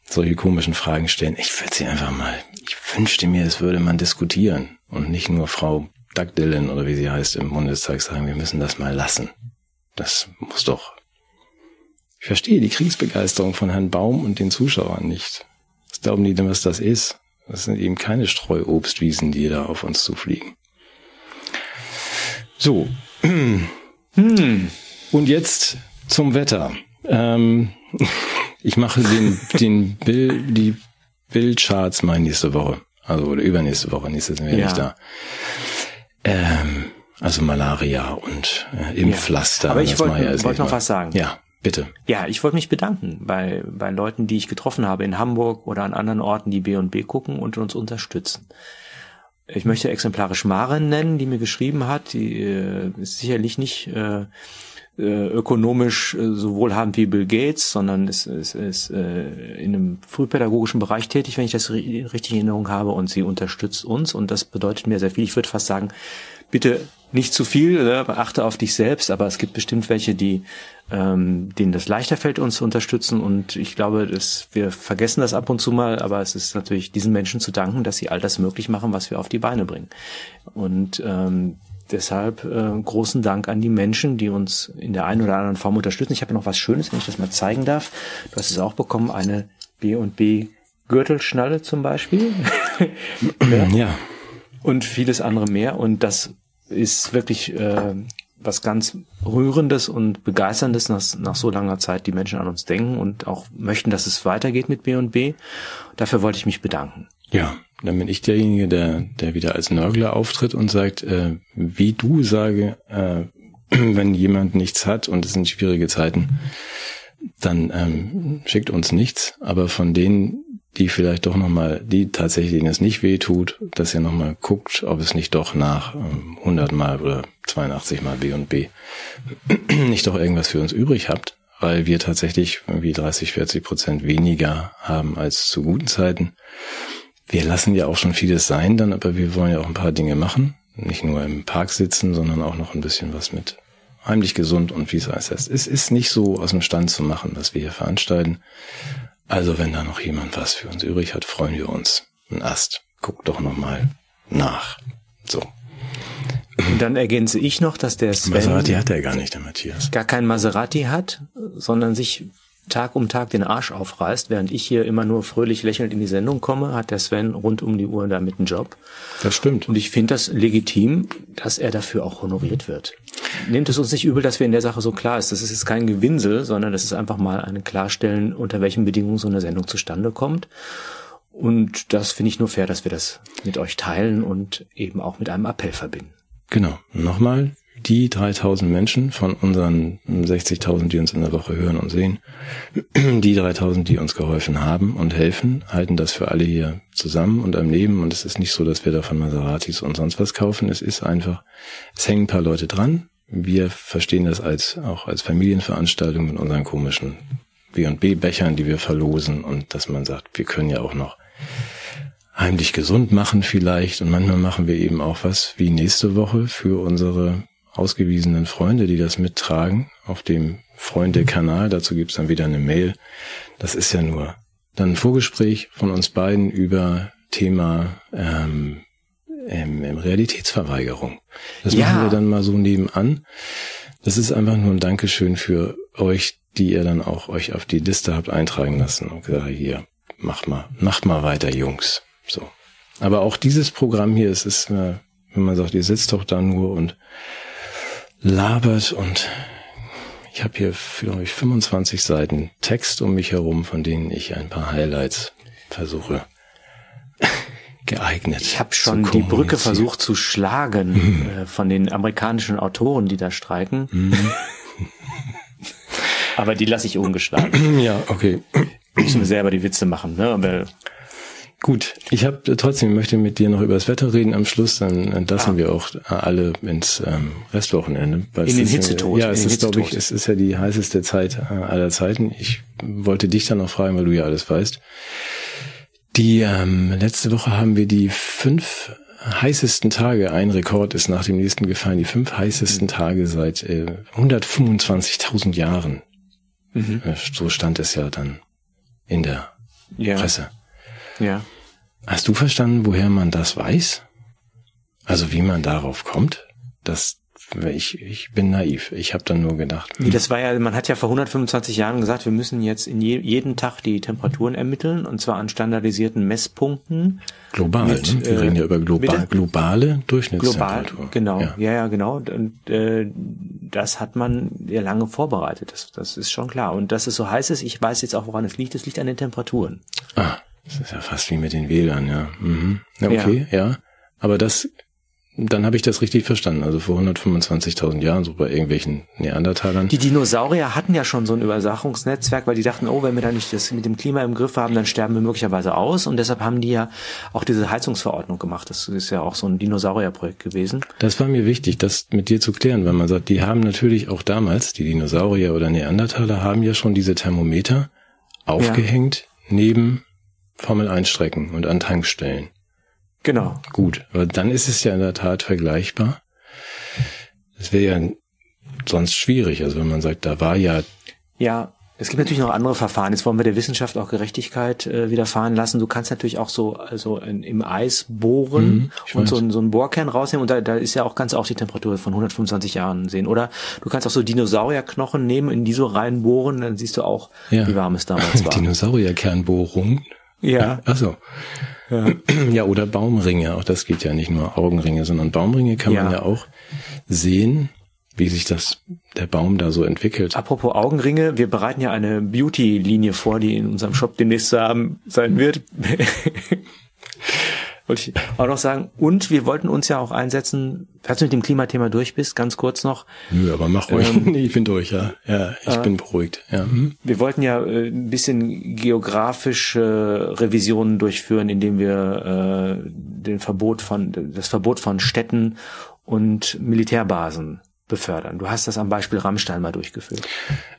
S1: solche komischen Fragen stellen. Ich würde sie einfach mal, ich wünschte mir, es würde man diskutieren und nicht nur Frau Doug Dillon oder wie sie heißt im Bundestag sagen, wir müssen das mal lassen. Das muss doch, Ich verstehe die Kriegsbegeisterung von Herrn Baum und den Zuschauern nicht. Was glauben die denn, was das ist? Das sind eben keine Streuobstwiesen, die da auf uns zufliegen. So. Hm. Und jetzt zum Wetter. Ähm, ich mache den, den Bild, die Bildcharts mal nächste Woche. Also oder übernächste Woche, nächstes Mal ja. nicht da. Ähm, also Malaria und äh, Impfpflaster.
S2: Ja. Aber ich wollte ja wollt noch was sagen.
S1: Ja, bitte.
S2: Ja, ich wollte mich bedanken bei, bei Leuten, die ich getroffen habe in Hamburg oder an anderen Orten, die B und B gucken und uns unterstützen. Ich möchte exemplarisch Maren nennen, die mir geschrieben hat. Die äh, ist sicherlich nicht äh, äh, ökonomisch äh, so wohlhabend wie Bill Gates, sondern ist, ist, ist äh, in einem frühpädagogischen Bereich tätig, wenn ich das richtig in Erinnerung habe, und sie unterstützt uns und das bedeutet mir sehr viel. Ich würde fast sagen, bitte nicht zu viel, äh, achte auf dich selbst, aber es gibt bestimmt welche, die ähm, denen das leichter fällt, uns zu unterstützen. Und ich glaube, dass wir vergessen das ab und zu mal, aber es ist natürlich diesen Menschen zu danken, dass sie all das möglich machen, was wir auf die Beine bringen. Und ähm, deshalb äh, großen Dank an die Menschen, die uns in der einen oder anderen Form unterstützen. Ich habe noch was Schönes, wenn ich das mal zeigen darf. Du hast es auch bekommen, eine B&B Gürtelschnalle zum Beispiel.
S1: ja. ja.
S2: Und vieles andere mehr. Und das ist wirklich äh, was ganz Rührendes und Begeisterndes, dass nach so langer Zeit die Menschen an uns denken und auch möchten, dass es weitergeht mit B&B. Dafür wollte ich mich bedanken.
S1: Ja, dann bin ich derjenige, der, der wieder als Nörgler auftritt und sagt, äh, wie du sage, äh, wenn jemand nichts hat und es sind schwierige Zeiten, dann ähm, schickt uns nichts. Aber von denen, die vielleicht doch nochmal, die tatsächlich, denen es nicht weh tut, dass ihr nochmal guckt, ob es nicht doch nach ähm, 100 Mal oder 82 Mal B und B nicht doch irgendwas für uns übrig habt, weil wir tatsächlich irgendwie 30, 40 Prozent weniger haben als zu guten Zeiten wir lassen ja auch schon vieles sein dann, aber wir wollen ja auch ein paar Dinge machen. Nicht nur im Park sitzen, sondern auch noch ein bisschen was mit heimlich gesund und wie es heißt. Es ist nicht so aus dem Stand zu machen, was wir hier veranstalten. Also wenn da noch jemand was für uns übrig hat, freuen wir uns. Ein Ast. Guck doch noch mal nach. So.
S2: Und dann ergänze ich noch, dass der
S1: Sven Maserati hat er gar nicht, der Matthias.
S2: Gar kein Maserati hat, sondern sich Tag um Tag den Arsch aufreißt, während ich hier immer nur fröhlich lächelnd in die Sendung komme, hat der Sven rund um die Uhr damit einen Job.
S1: Das stimmt.
S2: Und ich finde das legitim, dass er dafür auch honoriert wird. Nehmt es uns nicht übel, dass wir in der Sache so klar ist. Das ist jetzt kein Gewinsel, sondern das ist einfach mal ein Klarstellen, unter welchen Bedingungen so eine Sendung zustande kommt. Und das finde ich nur fair, dass wir das mit euch teilen und eben auch mit einem Appell verbinden.
S1: Genau. Nochmal, die 3000 Menschen von unseren 60.000, die uns in der Woche hören und sehen, die 3000, die uns geholfen haben und helfen, halten das für alle hier zusammen und am Leben. Und es ist nicht so, dass wir davon Maseratis und sonst was kaufen. Es ist einfach, es hängen ein paar Leute dran. Wir verstehen das als, auch als Familienveranstaltung mit unseren komischen B&B-Bechern, die wir verlosen und dass man sagt, wir können ja auch noch heimlich gesund machen vielleicht und manchmal machen wir eben auch was wie nächste Woche für unsere ausgewiesenen Freunde, die das mittragen, auf dem Freunde-Kanal. Dazu gibt's dann wieder eine Mail. Das ist ja nur dann ein Vorgespräch von uns beiden über Thema ähm, ähm, Realitätsverweigerung. Das ja. machen wir dann mal so nebenan. Das ist einfach nur ein Dankeschön für euch, die ihr dann auch euch auf die Liste habt eintragen lassen und gesagt, hier, macht mal, macht mal weiter, Jungs. So. Aber auch dieses Programm hier, es ist, äh, wenn man sagt, ihr sitzt doch da nur und labert und ich habe hier für euch 25 Seiten Text um mich herum, von denen ich ein paar Highlights versuche geeignet.
S2: Ich habe schon die Brücke versucht zu schlagen mhm. äh, von den amerikanischen Autoren, die da streiken. Mhm. Aber die lasse ich ungeschlagen.
S1: ja, okay.
S2: Müssen wir selber die Witze machen, ne? Aber
S1: Gut, ich habe trotzdem möchte mit dir noch über das Wetter reden am Schluss, dann entlassen ah. wir auch alle ins ähm, Restwochenende.
S2: In den Hitzetod.
S1: Ja, es ist, glaube ich, es ist ja die heißeste Zeit äh, aller Zeiten. Ich wollte dich dann noch fragen, weil du ja alles weißt. Die ähm, letzte Woche haben wir die fünf heißesten Tage, ein Rekord ist nach dem nächsten gefallen, die fünf heißesten Tage seit äh, 125.000 Jahren. Mhm. Äh, so stand es ja dann in der ja. Presse.
S2: Ja.
S1: Hast du verstanden, woher man das weiß? Also wie man darauf kommt, dass ich, ich bin naiv. Ich habe dann nur gedacht.
S2: Nee, das war ja, man hat ja vor 125 Jahren gesagt, wir müssen jetzt in je, jeden Tag die Temperaturen ermitteln und zwar an standardisierten Messpunkten.
S1: Global,
S2: Mit,
S1: ne? Wir
S2: äh,
S1: reden ja über global, globale
S2: Global,
S1: Durchschnittstemperatur.
S2: genau.
S1: Ja.
S2: Ja, ja, genau. Und äh, das hat man ja lange vorbereitet. Das, das ist schon klar. Und dass es so heiß ist, ich weiß jetzt auch, woran es liegt. Es liegt an den Temperaturen.
S1: Ah, das ist ja fast wie mit den Wählern, ja. Mhm. Na, okay, ja. Aber das, dann habe ich das richtig verstanden. Also vor 125.000 Jahren, so bei irgendwelchen Neandertalern.
S2: Die Dinosaurier hatten ja schon so ein Übersachungsnetzwerk, weil die dachten, oh, wenn wir da nicht das mit dem Klima im Griff haben, dann sterben wir möglicherweise aus. Und deshalb haben die ja auch diese Heizungsverordnung gemacht. Das ist ja auch so ein Dinosaurierprojekt gewesen.
S1: Das war mir wichtig, das mit dir zu klären, weil man sagt, die haben natürlich auch damals, die Dinosaurier oder Neandertaler haben ja schon diese Thermometer aufgehängt neben Formel 1 Strecken und an Tankstellen.
S2: Genau.
S1: Gut, aber dann ist es ja in der Tat vergleichbar. Es wäre ja sonst schwierig, also wenn man sagt, da war ja
S2: Ja, es gibt natürlich noch andere Verfahren. Jetzt wollen wir der Wissenschaft auch Gerechtigkeit äh, widerfahren lassen. Du kannst natürlich auch so also in, im Eis bohren
S1: Mhm,
S2: und so, einen- so einen Bohrkern rausnehmen und da, da ist ja auch ganz auch die Temperatur von 125 Jahren sehen. Oder du kannst auch so Dinosaurierknochen nehmen, in die so reinbohren, dann siehst du auch,
S1: Ja.
S2: wie warm es damals war.
S1: Dinosaurierkernbohrung.
S2: Ja.
S1: Ach so. Ja. oder Baumringe. Auch das geht ja nicht nur Augenringe, sondern Baumringe kann man
S2: Ja.
S1: ja auch sehen, wie sich das, der Baum da so entwickelt.
S2: Apropos Augenringe, wir bereiten ja eine Beauty-Linie vor, die in unserem Shop demnächst zu haben sein wird. Wollte ich auch noch sagen. Und wir wollten uns ja auch einsetzen, falls du mit dem Klimathema durch bist, ganz kurz noch.
S1: Nö, aber mach ruhig.
S2: Ähm,
S1: ich bin durch, ja. Ja, ich bin beruhigt. Ja. Mhm.
S2: Wir wollten ja äh, ein bisschen geografische Revisionen durchführen, indem wir äh, den Verbot von das Verbot von Städten und Militärbasen befördern. Du hast das am Beispiel Rammstein mal durchgeführt.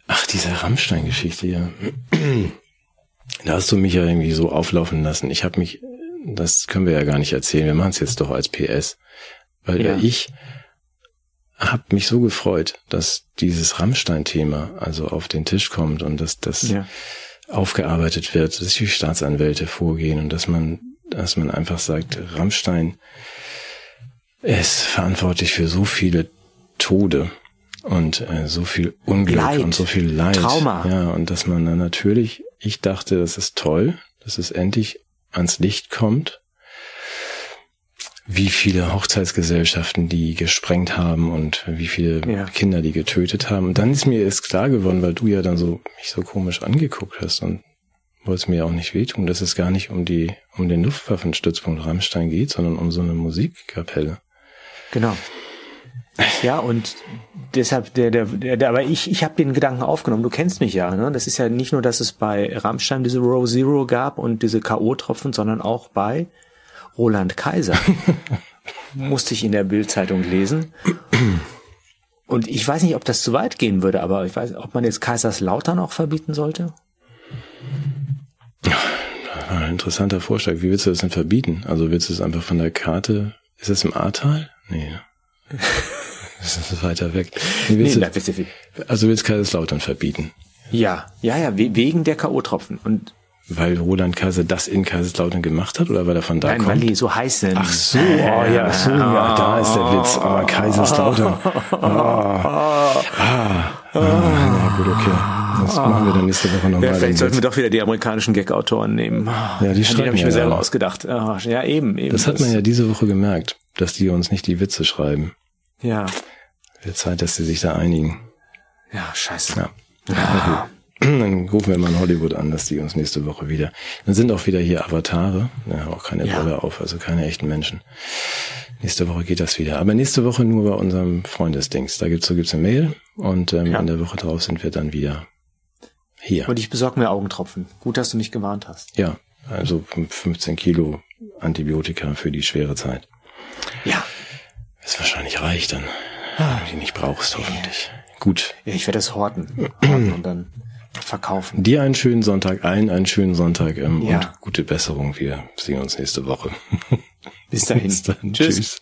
S1: Ach, diese Rammstein-Geschichte, ja. Da hast du mich ja irgendwie so auflaufen lassen. Ich habe mich, das können wir ja gar nicht erzählen. Wir machen es jetzt doch als PS. Weil
S2: Ja.
S1: ich habe mich so gefreut, dass dieses Rammstein-Thema also auf den Tisch kommt und dass das
S2: Ja.
S1: aufgearbeitet wird, dass die Staatsanwälte vorgehen und dass man, dass man einfach sagt, Rammstein ist verantwortlich für so viele Tode und äh, so viel Unglück
S2: Leid.
S1: und so viel Leid.
S2: Trauma.
S1: Ja, und dass man dann natürlich, ich dachte, das ist toll, dass es endlich ans Licht kommt, wie viele Hochzeitsgesellschaften die gesprengt haben und wie viele
S2: Ja.
S1: Kinder die getötet haben. Und dann ist mir erst klar geworden, weil du ja dann so mich so komisch angeguckt hast und wolltest mir auch nicht wehtun, dass es gar nicht um die um den Luftwaffenstützpunkt Rammstein geht, sondern um so eine Musikkapelle.
S2: Genau. Ja, und deshalb, der, der, der, aber ich, ich habe den Gedanken aufgenommen. Du kennst mich ja. Ne? Das ist ja nicht nur, dass es bei Rammstein diese Row Zero gab und diese K.O.-Tropfen, sondern auch bei Roland Kaiser. Musste ich in der Bildzeitung lesen. Und ich weiß nicht, ob das zu weit gehen würde, aber ich weiß, ob man jetzt Kaiserslautern auch verbieten sollte.
S1: Ein interessanter Vorschlag. Wie willst du das denn verbieten? Also willst du es einfach von der Karte? Ist es im Ahrtal? Nee. Das ist weiter weg. Willst
S2: Nee,
S1: du, also willst Kaiserslautern verbieten?
S2: ja, ja, ja, we- wegen der K.O.-Tropfen. Und
S1: Weil Roland Kaiser das in Kaiserslautern gemacht hat oder weil er von da
S2: nein,
S1: kommt?
S2: weil die so heiß sind.
S1: Ach so, oh ja, so, ja, da ist der Witz. Aber Kaiserslautern. Ah, ah, ah, ja, gut, okay. Das machen wir dann nächste Woche nochmal.
S2: Ja, vielleicht sollten wir doch wieder die amerikanischen Gag-Autoren nehmen.
S1: Ja, die schreiben
S2: habe ich
S1: ja
S2: mir selber
S1: alle.
S2: ausgedacht. Ah, Ja, eben, eben.
S1: das hat man ja diese Woche gemerkt, dass die uns nicht die Witze schreiben.
S2: Ja,
S1: Wird Zeit, dass sie sich da einigen.
S2: ja, scheiße.
S1: Ja. Na gut. Dann rufen wir mal in Hollywood an, dass die uns nächste Woche wieder. Dann sind auch wieder hier Avatare, ja, auch keine
S2: Ja.
S1: Brille auf, also keine echten Menschen. Nächste Woche geht das wieder. Aber nächste Woche nur bei unserem Freundesdings. Da gibt's so gibt's eine Mail und ähm,
S2: Ja.
S1: in der Woche drauf sind wir dann wieder hier.
S2: Und ich besorge mir Augentropfen. Gut, dass du mich gewarnt hast.
S1: ja, also 15 Kilo Antibiotika für die schwere Zeit.
S2: Ja.
S1: Das wahrscheinlich reicht dann,
S2: Ah.
S1: Wenn du die nicht brauchst, hoffentlich. Gut.
S2: ja ich werde es horten. horten und dann verkaufen.
S1: Dir einen schönen Sonntag, allen einen schönen Sonntag ähm,
S2: Ja.
S1: und gute Besserung. Wir sehen uns nächste Woche.
S2: Bis dahin.
S1: Bis dann.
S2: Tschüss.
S1: Tschüss.